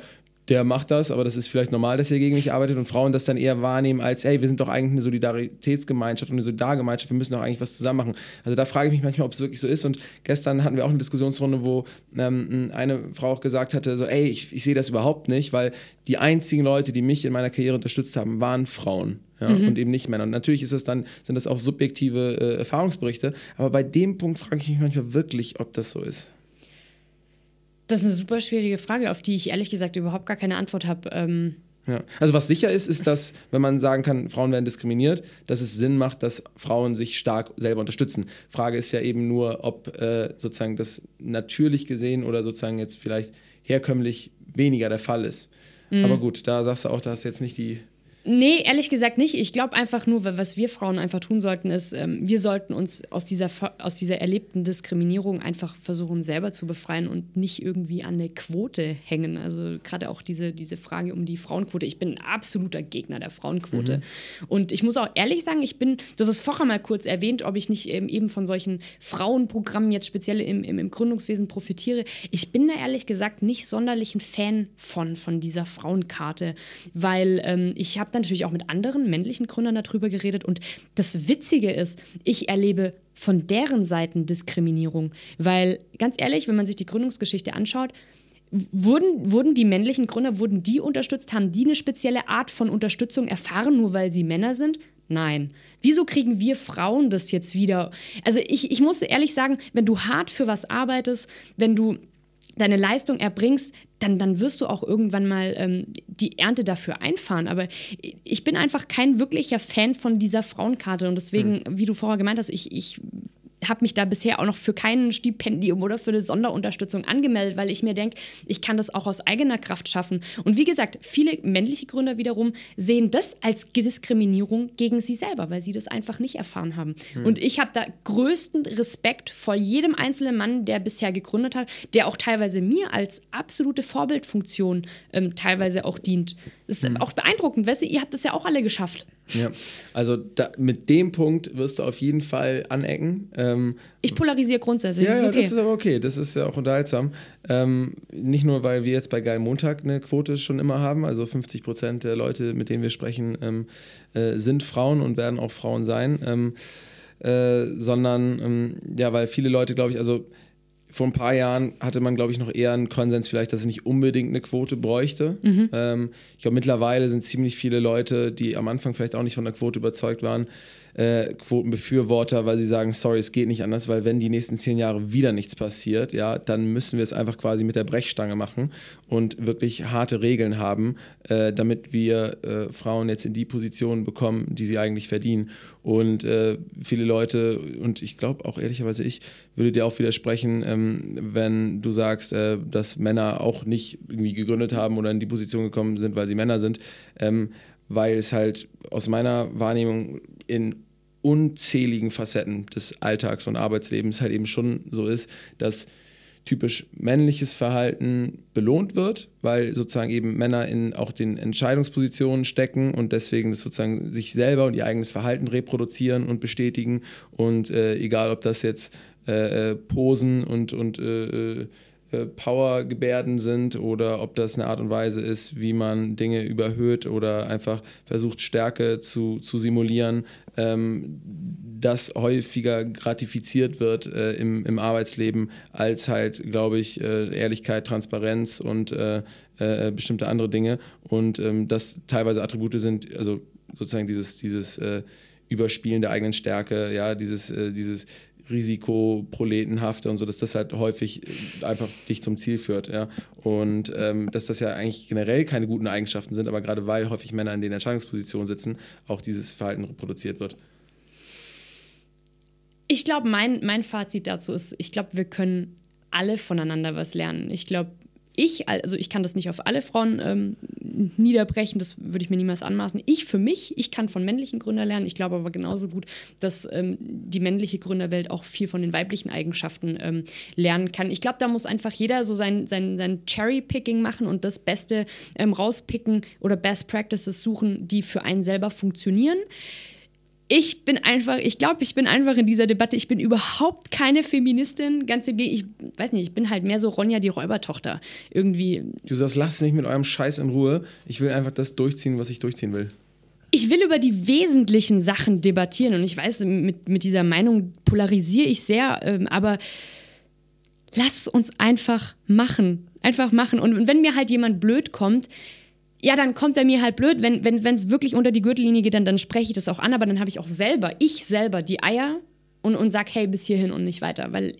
der macht das, aber das ist vielleicht normal, dass er gegen mich arbeitet und Frauen das dann eher wahrnehmen als, hey, wir sind doch eigentlich eine Solidaritätsgemeinschaft und eine Solidargemeinschaft, wir müssen doch eigentlich was zusammen machen. Also da frage ich mich manchmal, ob es wirklich so ist und gestern hatten wir auch eine Diskussionsrunde, wo ähm, eine Frau auch gesagt hatte, so, ey, ich, ich sehe das überhaupt nicht, weil die einzigen Leute, die mich in meiner Karriere unterstützt haben, waren Frauen. Ja, mhm. und eben nicht Männer. Und natürlich ist es dann, sind das auch subjektive äh, Erfahrungsberichte, aber bei dem Punkt frage ich mich manchmal wirklich, ob das so ist. Das ist eine super schwierige Frage, auf die ich ehrlich gesagt überhaupt gar keine Antwort habe. Ähm ja. Also was sicher ist, ist, dass, wenn man sagen kann, Frauen werden diskriminiert, dass es Sinn macht, dass Frauen sich stark selber unterstützen. Frage ist ja eben nur, ob äh, sozusagen das natürlich gesehen oder sozusagen jetzt vielleicht herkömmlich weniger der Fall ist. Mhm. Aber gut, da sagst du auch, da hast jetzt nicht die Nee, ehrlich gesagt nicht. Ich glaube einfach nur, was wir Frauen einfach tun sollten, ist, ähm, wir sollten uns aus dieser, aus dieser erlebten Diskriminierung einfach versuchen, selber zu befreien und nicht irgendwie an eine Quote hängen. Also gerade auch diese, diese Frage um die Frauenquote. Ich bin ein absoluter Gegner der Frauenquote. Mhm. Und ich muss auch ehrlich sagen, ich bin, du hast es vorher mal kurz erwähnt, ob ich nicht eben von solchen Frauenprogrammen jetzt speziell im, im, im Gründungswesen profitiere. Ich bin da ehrlich gesagt nicht sonderlich ein Fan von, von dieser Frauenkarte, weil ähm, ich habe dann natürlich auch mit anderen männlichen Gründern darüber geredet. Und das Witzige ist, ich erlebe von deren Seiten Diskriminierung. Weil, ganz ehrlich, wenn man sich die Gründungsgeschichte anschaut, wurden, wurden die männlichen Gründer, wurden die unterstützt? Haben die eine spezielle Art von Unterstützung erfahren, nur weil sie Männer sind? Nein. Wieso kriegen wir Frauen das jetzt wieder? Also ich, ich muss ehrlich sagen, wenn du hart für was arbeitest, wenn du deine Leistung erbringst, dann, dann wirst du auch irgendwann mal ähm, die Ernte dafür einfahren. Aber ich bin einfach kein wirklicher Fan von dieser Frauenkarte und deswegen, mhm. wie du vorher gemeint hast, ich, ich habe mich da bisher auch noch für kein Stipendium oder für eine Sonderunterstützung angemeldet, weil ich mir denke, ich kann das auch aus eigener Kraft schaffen. Und wie gesagt, viele männliche Gründer wiederum sehen das als Diskriminierung gegen sie selber, weil sie das einfach nicht erfahren haben. Hm. Und ich habe da größten Respekt vor jedem einzelnen Mann, der bisher gegründet hat, der auch teilweise mir als absolute Vorbildfunktion ähm, teilweise auch dient. Das ist hm. auch beeindruckend. Weißt du, ihr habt das ja auch alle geschafft. Ja, *laughs* also da, mit dem Punkt wirst du auf jeden Fall anecken. Ähm, ich polarisiere grundsätzlich. Ja, das ist, okay. das ist aber okay. Das ist ja auch unterhaltsam. Ähm, nicht nur, weil wir jetzt bei Geil Montag eine Quote schon immer haben, also 50 Prozent der Leute, mit denen wir sprechen, ähm, äh, sind Frauen und werden auch Frauen sein, ähm, äh, sondern ähm, ja, weil viele Leute, glaube ich, also vor ein paar Jahren hatte man, glaube ich, noch eher einen Konsens vielleicht, dass es nicht unbedingt eine Quote bräuchte. Mhm. Ähm, ich glaube, mittlerweile sind ziemlich viele Leute, die am Anfang vielleicht auch nicht von der Quote überzeugt waren, äh, Quotenbefürworter, weil sie sagen, sorry, es geht nicht anders, weil wenn die nächsten zehn Jahre wieder nichts passiert, ja, dann müssen wir es einfach quasi mit der Brechstange machen und wirklich harte Regeln haben, äh, damit wir äh, Frauen jetzt in die Position bekommen, die sie eigentlich verdienen. Und äh, viele Leute, und ich glaube auch ehrlicherweise ich, würde dir auch widersprechen, ähm, wenn du sagst, äh, dass Männer auch nicht irgendwie gegründet haben oder in die Position gekommen sind, weil sie Männer sind. Ähm, weil es halt aus meiner Wahrnehmung in unzähligen Facetten des Alltags und Arbeitslebens halt eben schon so ist, dass typisch männliches Verhalten belohnt wird, weil sozusagen eben Männer in auch den Entscheidungspositionen stecken und deswegen sozusagen sich selber und ihr eigenes Verhalten reproduzieren und bestätigen. Und äh, egal ob das jetzt äh, äh Posen und, und äh, äh Power-Gebärden sind oder ob das eine Art und Weise ist, wie man Dinge überhöht oder einfach versucht, Stärke zu, zu simulieren, ähm, das häufiger gratifiziert wird äh, im, im Arbeitsleben als halt, glaube ich, äh, Ehrlichkeit, Transparenz und äh, äh bestimmte andere Dinge. Und ähm, das teilweise Attribute sind, also sozusagen dieses, dieses äh, Überspielen der eigenen Stärke, ja, dieses, dieses Risikoproletenhafte und so, dass das halt häufig äh, einfach dich zum Ziel führt. Ja? Und ähm, dass das ja eigentlich generell keine guten Eigenschaften sind, aber gerade weil häufig Männer in den Entscheidungspositionen sitzen, auch dieses Verhalten reproduziert wird. Ich glaube, mein, mein Fazit dazu ist, ich glaube, wir können alle voneinander was lernen. Ich glaube, ich, also ich kann das nicht auf alle Frauen ähm, niederbrechen, das würde ich mir niemals anmaßen. Ich für mich, ich kann von männlichen Gründern lernen. Ich glaube aber genauso gut, dass ähm, die männliche Gründerwelt auch viel von den weiblichen Eigenschaften ähm, lernen kann. Ich glaube, da muss einfach jeder so sein, sein, sein Cherry-Picking machen und das Beste ähm, rauspicken oder Best Practices suchen, die für einen selber funktionieren ich bin einfach, ich glaube, ich bin einfach in dieser Debatte, ich bin überhaupt keine Feministin, ganz im Gegenteil, ich weiß nicht, ich bin halt mehr so Ronja die Räubertochter. Irgendwie. Du sagst, lasst mich mit eurem Scheiß in Ruhe, ich will einfach das durchziehen, was ich durchziehen will. Ich will über die wesentlichen Sachen debattieren und ich weiß, mit, mit dieser Meinung polarisiere ich sehr, ähm, aber lasst uns einfach machen, einfach machen. Und wenn mir halt jemand blöd kommt, ja, dann kommt er mir halt blöd. Wenn es wenn, wirklich unter die Gürtellinie geht, dann, dann spreche ich das auch an, aber dann habe ich auch selber, ich selber, die Eier und, und sag, hey, bis hierhin und nicht weiter. Weil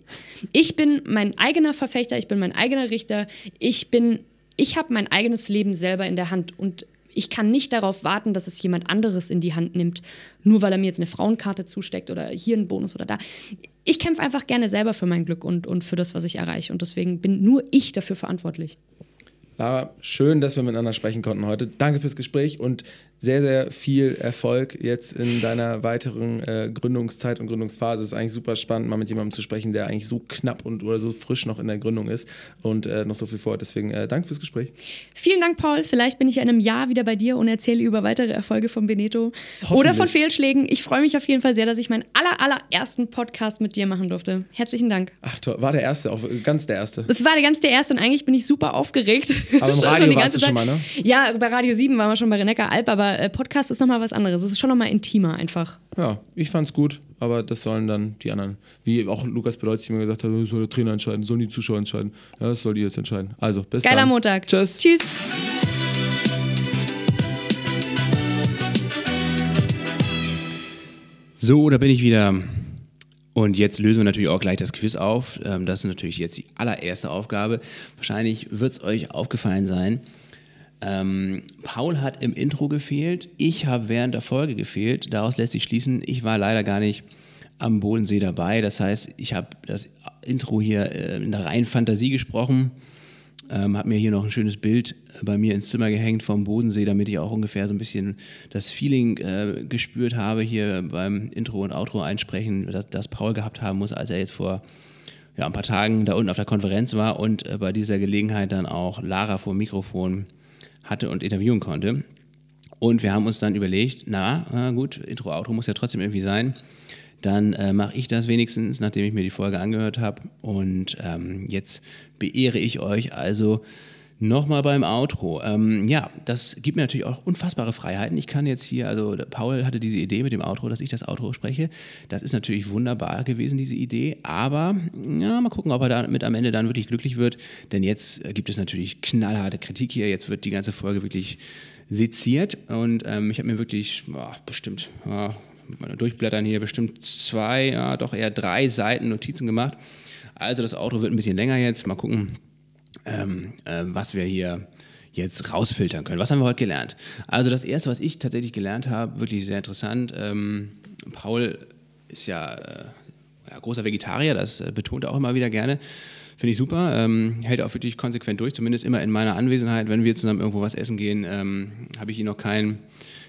ich bin mein eigener Verfechter, ich bin mein eigener Richter, ich bin, ich habe mein eigenes Leben selber in der Hand und ich kann nicht darauf warten, dass es jemand anderes in die Hand nimmt, nur weil er mir jetzt eine Frauenkarte zusteckt oder hier einen Bonus oder da. Ich kämpfe einfach gerne selber für mein Glück und, und für das, was ich erreiche. Und deswegen bin nur ich dafür verantwortlich. Lara, schön, dass wir miteinander sprechen konnten heute. Danke fürs Gespräch und sehr, sehr viel Erfolg jetzt in deiner weiteren äh, Gründungszeit und Gründungsphase. Es ist eigentlich super spannend, mal mit jemandem zu sprechen, der eigentlich so knapp und oder so frisch noch in der Gründung ist und äh, noch so viel vorhat. Deswegen äh, danke fürs Gespräch. Vielen Dank, Paul. Vielleicht bin ich in einem Jahr wieder bei dir und erzähle über weitere Erfolge von Beneto oder von Fehlschlägen. Ich freue mich auf jeden Fall sehr, dass ich meinen aller, allerersten Podcast mit dir machen durfte. Herzlichen Dank. Ach, toll. War der erste, auch ganz der erste. Das war der ganz der erste und eigentlich bin ich super aufgeregt. *laughs* Aber im Radio warst du schon mal, ne? Ja, bei Radio 7 waren wir schon bei Renecker Alp, aber äh, Podcast ist nochmal was anderes. Es ist schon nochmal intimer einfach. Ja, ich fand's gut, aber das sollen dann die anderen. Wie auch Lukas Bedeutz mir gesagt hat, soll der Trainer entscheiden, sollen die Zuschauer entscheiden. Ja, das soll ihr jetzt entscheiden. Also, bis Geiler dann. Montag. Tschüss. Tschüss. So, da bin ich wieder. Und jetzt lösen wir natürlich auch gleich das Quiz auf. Ähm, das ist natürlich jetzt die allererste Aufgabe. Wahrscheinlich wird es euch aufgefallen sein. Ähm, Paul hat im Intro gefehlt, ich habe während der Folge gefehlt. Daraus lässt sich schließen, ich war leider gar nicht am Bodensee dabei. Das heißt, ich habe das Intro hier äh, in der reinen Fantasie gesprochen. Ähm, habe mir hier noch ein schönes Bild äh, bei mir ins Zimmer gehängt vom Bodensee, damit ich auch ungefähr so ein bisschen das Feeling äh, gespürt habe hier beim Intro und Outro einsprechen, das, das Paul gehabt haben muss, als er jetzt vor ja, ein paar Tagen da unten auf der Konferenz war und äh, bei dieser Gelegenheit dann auch Lara vor dem Mikrofon hatte und interviewen konnte. Und wir haben uns dann überlegt, na, na gut, Intro, Outro muss ja trotzdem irgendwie sein dann äh, mache ich das wenigstens, nachdem ich mir die Folge angehört habe. Und ähm, jetzt beehre ich euch also nochmal beim Outro. Ähm, ja, das gibt mir natürlich auch unfassbare Freiheiten. Ich kann jetzt hier, also Paul hatte diese Idee mit dem Outro, dass ich das Outro spreche. Das ist natürlich wunderbar gewesen, diese Idee. Aber ja, mal gucken, ob er damit am Ende dann wirklich glücklich wird. Denn jetzt gibt es natürlich knallharte Kritik hier. Jetzt wird die ganze Folge wirklich seziert. Und ähm, ich habe mir wirklich boah, bestimmt ja, Durchblättern hier bestimmt zwei, ja, doch eher drei Seiten Notizen gemacht. Also das Auto wird ein bisschen länger jetzt. Mal gucken, ähm, äh, was wir hier jetzt rausfiltern können. Was haben wir heute gelernt? Also das Erste, was ich tatsächlich gelernt habe, wirklich sehr interessant. Ähm, Paul ist ja, äh, ja, großer Vegetarier, das äh, betont er auch immer wieder gerne. Finde ich super. Ähm, hält auch wirklich konsequent durch, zumindest immer in meiner Anwesenheit. Wenn wir zusammen irgendwo was essen gehen, ähm, habe ich ihn noch kein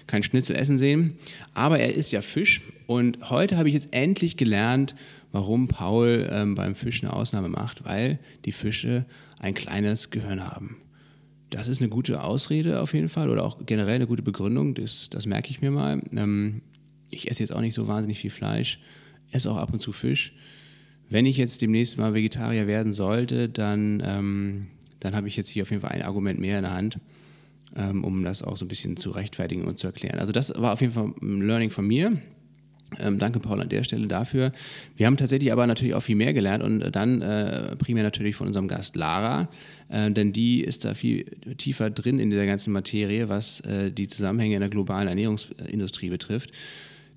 kein Schnitzel essen sehen. Aber er isst ja Fisch. Und heute habe ich jetzt endlich gelernt, warum Paul ähm, beim Fisch eine Ausnahme macht, weil die Fische ein kleines Gehirn haben. Das ist eine gute Ausrede auf jeden Fall oder auch generell eine gute Begründung, das, das merke ich mir mal. Ähm, ich esse jetzt auch nicht so wahnsinnig viel Fleisch, esse auch ab und zu Fisch. Wenn ich jetzt demnächst mal Vegetarier werden sollte, dann, ähm, dann habe ich jetzt hier auf jeden Fall ein Argument mehr in der Hand ähm, um das auch so ein bisschen zu rechtfertigen und zu erklären. Also das war auf jeden Fall ein Learning von mir. Ähm, danke, Paul, an der Stelle dafür. Wir haben tatsächlich aber natürlich auch viel mehr gelernt und dann äh, primär natürlich von unserem Gast Lara, äh, denn die ist da viel tiefer drin in dieser ganzen Materie, was äh, die Zusammenhänge in der globalen Ernährungsindustrie betrifft.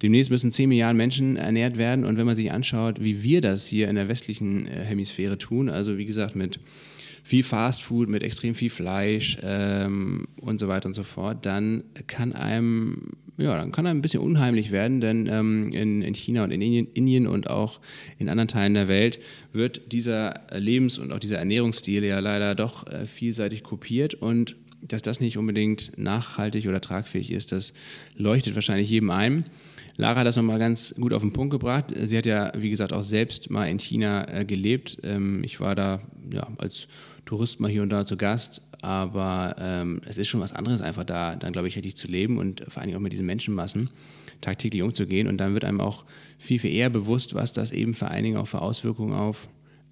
Demnächst müssen 10 Milliarden Menschen ernährt werden und wenn man sich anschaut, wie wir das hier in der westlichen äh, Hemisphäre tun, also wie gesagt mit viel Fastfood, mit extrem viel Fleisch ähm, und so weiter und so fort, dann kann einem ja, dann kann einem ein bisschen unheimlich werden, denn ähm, in, in China und in Indien, Indien und auch in anderen Teilen der Welt wird dieser Lebens- und auch dieser Ernährungsstil ja leider doch äh, vielseitig kopiert und dass das nicht unbedingt nachhaltig oder tragfähig ist, das leuchtet wahrscheinlich jedem ein. Lara hat das nochmal ganz gut auf den Punkt gebracht. Sie hat ja, wie gesagt, auch selbst mal in China äh, gelebt. Ähm, ich war da ja, als Tourist mal hier und da zu Gast, aber ähm, es ist schon was anderes, einfach da dann, glaube ich, richtig zu leben und vor allem auch mit diesen Menschenmassen tagtäglich umzugehen. Und dann wird einem auch viel, viel eher bewusst, was das eben vor allen Dingen auch für Auswirkungen auf,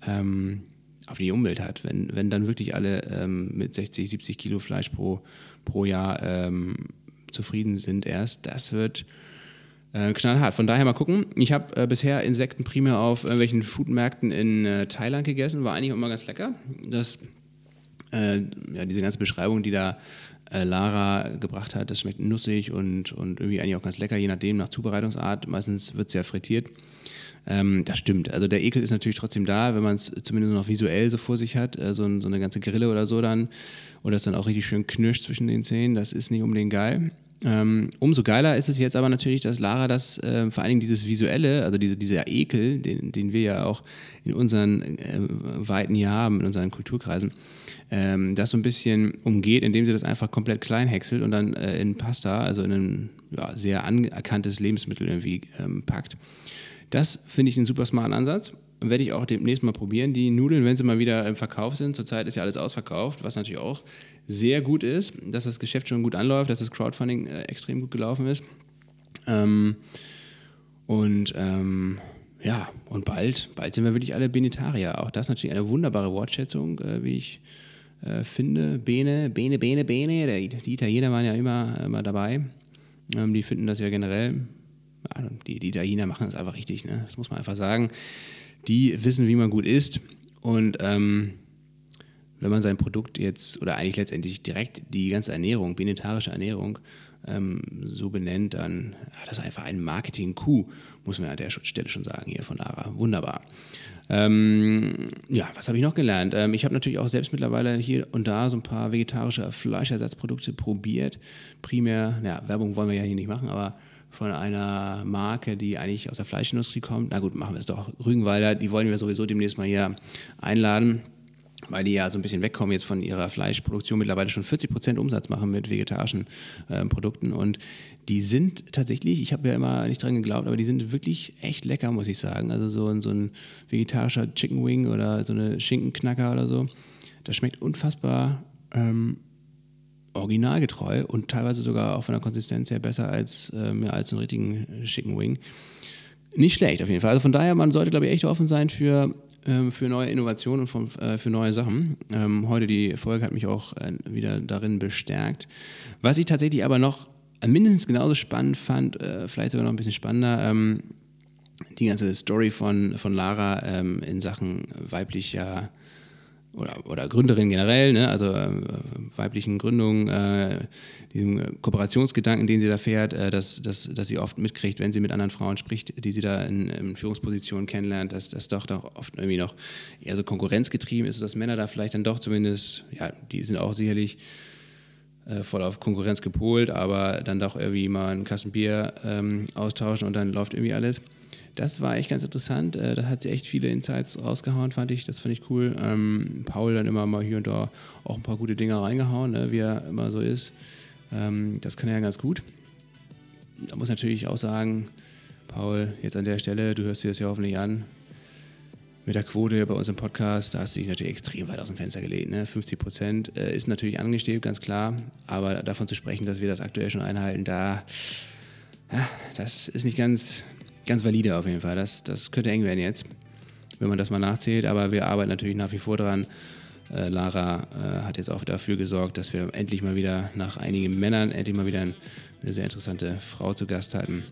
ähm, auf die Umwelt hat. Wenn, wenn dann wirklich alle ähm, mit 60, 70 Kilo Fleisch pro, pro Jahr ähm, zufrieden sind erst, das wird äh, knallhart. Von daher mal gucken. Ich habe äh, bisher Insekten primär auf irgendwelchen Foodmärkten in äh, Thailand gegessen. War eigentlich immer ganz lecker. Das, äh, ja, diese ganze Beschreibung, die da äh, Lara gebracht hat, das schmeckt nussig und, und irgendwie eigentlich auch ganz lecker, je nachdem, nach Zubereitungsart. Meistens wird es ja frittiert. Ähm, das stimmt. Also der Ekel ist natürlich trotzdem da, wenn man es zumindest noch visuell so vor sich hat, äh, so, so, eine ganze Grille oder so dann, und das dann auch richtig schön knirscht zwischen den Zähnen. Das ist nicht unbedingt geil. Ähm, umso geiler ist es jetzt aber natürlich, dass Lara das, äh, vor allen Dingen dieses Visuelle, also diese, dieser Ekel, den, den wir ja auch in unseren äh, Weiten hier haben, in unseren Kulturkreisen, ähm, das so ein bisschen umgeht, indem sie das einfach komplett klein häckselt und dann äh, in Pasta, also in ein ja, sehr anerkanntes Lebensmittel irgendwie ähm, packt. Das finde ich einen super smarten Ansatz werde ich auch demnächst mal probieren. Die Nudeln, wenn sie mal wieder im Verkauf sind, zurzeit ist ja alles ausverkauft, was natürlich auch sehr gut ist, dass das Geschäft schon gut anläuft, dass das Crowdfunding äh, extrem gut gelaufen ist. Ähm, und ähm, ja, und bald, bald sind wir wirklich alle Benetarier. Auch das ist natürlich eine wunderbare Wortschätzung, äh, wie ich äh, finde. Bene, Bene, Bene, Bene. Der, die Italiener waren ja immer, immer dabei. Ähm, die finden das ja generell. Die, die Italiener machen das einfach richtig, ne? das muss man einfach sagen die wissen, wie man gut isst. Und ähm, wenn man sein Produkt jetzt, oder eigentlich letztendlich direkt die ganze Ernährung, benetarische Ernährung, ähm, so benennt, dann ja, das ist einfach ein Marketing-Coup, muss man an der Stelle schon sagen hier von Lara. Wunderbar. Ähm, ja, was habe ich noch gelernt? Ähm, ich habe natürlich auch selbst mittlerweile hier und da so ein paar vegetarische Fleischersatzprodukte probiert. Primär, ja, Werbung wollen wir ja hier nicht machen, aber von einer Marke, die eigentlich aus der Fleischindustrie kommt. Na gut, machen wir es doch. Rügenwalder, die wollen wir sowieso demnächst mal hier einladen weil die ja so ein bisschen wegkommen jetzt von ihrer Fleischproduktion, mittlerweile schon 40 Prozent Umsatz machen mit vegetarischen äh, Produkten. Und die sind tatsächlich, ich habe ja immer nicht dran geglaubt, aber die sind wirklich echt lecker, muss ich sagen. Also so, so ein vegetarischer Chicken Wing oder so eine Schinkenknacker oder so, das schmeckt unfassbar ähm, originalgetreu und teilweise sogar auch von der Konsistenz her besser als, ja, als einen richtigen Chicken Wing. Nicht schlecht auf jeden Fall. Also von daher, man sollte, glaube ich, echt offen sein für ähm, für neue Innovationen und von, äh, für neue Sachen. Ähm, heute die Folge hat mich auch äh, wieder darin bestärkt. Was ich tatsächlich aber noch mindestens genauso spannend fand, äh, vielleicht sogar noch ein bisschen spannender, ähm, die ganze Story von, von Lara ähm, in Sachen weiblicher oder, oder Gründerin generell, ne? also äh, weiblichen Gründungen, äh, diesem Kooperationsgedanken, den sie da fährt, äh, dass, dass, dass sie oft mitkriegt, wenn sie mit anderen Frauen spricht, die sie da in, in Führungspositionen kennenlernt, dass das doch, doch oft irgendwie noch eher so konkurrenzgetrieben ist, dass Männer da vielleicht dann doch zumindest, ja, die sind auch sicherlich äh, voll auf Konkurrenz gepolt, aber dann doch irgendwie mal einen Kasten Bier ähm, austauschen und dann läuft irgendwie alles. Das war echt ganz interessant. Äh, da hat sie echt viele Insights rausgehauen, fand ich. Das fand ich cool. Ähm, Paul dann immer mal hier und da auch ein paar gute Dinge reingehauen, ne, wie er immer so ist. Ähm, das kann er ja ganz gut. Da muss natürlich auch sagen, Paul, jetzt an der Stelle, du hörst dir das ja hoffentlich an. Mit der Quote bei uns im Podcast, da hast du dich natürlich extrem weit aus dem Fenster gelegt. Ne? 50 Prozent äh, ist natürlich angestrebt, ganz klar. Aber davon zu sprechen, dass wir das aktuell schon einhalten, da, ja, das ist nicht ganz, ganz valide auf jeden Fall. Das, das könnte eng werden jetzt, wenn man das mal nachzählt. Aber wir arbeiten natürlich nach wie vor dran. Äh, Lara äh, hat jetzt auch dafür gesorgt, dass wir endlich mal wieder nach einigen Männern endlich mal wieder ein, eine sehr interessante Frau zu Gast hatten.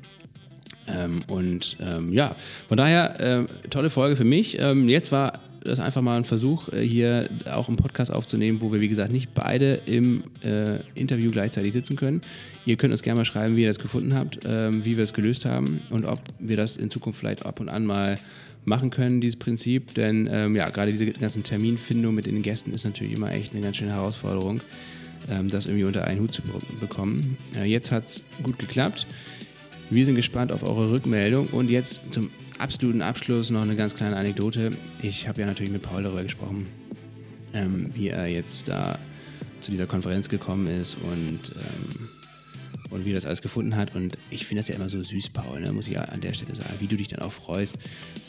Ähm, und ähm, ja, von daher äh, tolle Folge für mich. Ähm, jetzt war das einfach mal ein Versuch, äh, hier auch einen Podcast aufzunehmen, wo wir, wie gesagt, nicht beide im äh, Interview gleichzeitig sitzen können. Ihr könnt uns gerne mal schreiben, wie ihr das gefunden habt, ähm, wie wir es gelöst haben und ob wir das in Zukunft vielleicht ab und an mal machen können, dieses Prinzip. Denn ähm, ja, gerade diese ganzen Terminfindungen mit den Gästen ist natürlich immer echt eine ganz schöne Herausforderung, ähm, das irgendwie unter einen Hut zu bekommen. Äh, jetzt hat es gut geklappt. Wir sind gespannt auf eure Rückmeldung und jetzt zum absoluten Abschluss noch eine ganz kleine Anekdote. Ich habe ja natürlich mit Paul darüber gesprochen, ähm, wie er jetzt da zu dieser Konferenz gekommen ist und, ähm, und wie er das alles gefunden hat. Und ich finde das ja immer so süß, Paul, ne? muss ich an der Stelle sagen, wie du dich dann auch freust,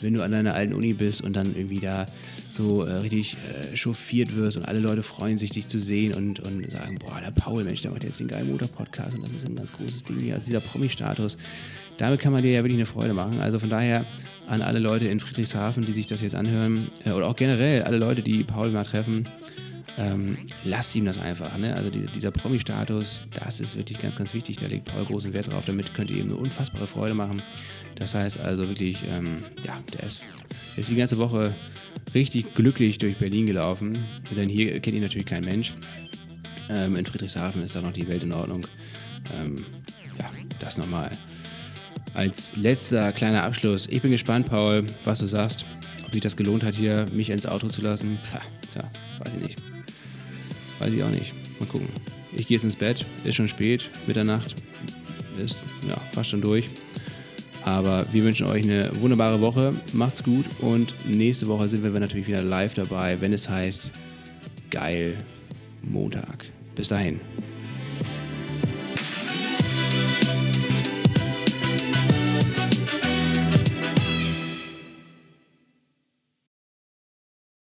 wenn du an deiner alten Uni bist und dann irgendwie da so äh, richtig äh, chauffiert wirst und alle Leute freuen sich, dich zu sehen und, und sagen, boah, der Paul, Mensch, der macht jetzt den geilen Motor-Podcast und das ist ein ganz großes Ding hier, also dieser Promi-Status damit kann man dir ja wirklich eine Freude machen. Also von daher an alle Leute in Friedrichshafen, die sich das jetzt anhören, äh, oder auch generell alle Leute, die Paul mal treffen, ähm, lasst ihm das einfach. Ne? Also die, dieser Promi-Status, das ist wirklich ganz, ganz wichtig. Da legt Paul großen Wert drauf. Damit könnt ihr ihm eine unfassbare Freude machen. Das heißt also wirklich, ähm, ja, der ist, ist die ganze Woche richtig glücklich durch Berlin gelaufen. Denn hier kennt ihn natürlich kein Mensch. Ähm, in Friedrichshafen ist da noch die Welt in Ordnung. Ähm, ja, das nochmal als letzter kleiner Abschluss. Ich bin gespannt, Paul, was du sagst. Ob sich das gelohnt hat, hier mich ins Auto zu lassen. Pah, tja, weiß ich nicht. Weiß ich auch nicht. Mal gucken. Ich gehe jetzt ins Bett. Ist schon spät. Mitternacht. Ist ja fast schon durch. Aber wir wünschen euch eine wunderbare Woche. Macht's gut. Und nächste Woche sind wir natürlich wieder live dabei, wenn es heißt Geil Montag. Bis dahin.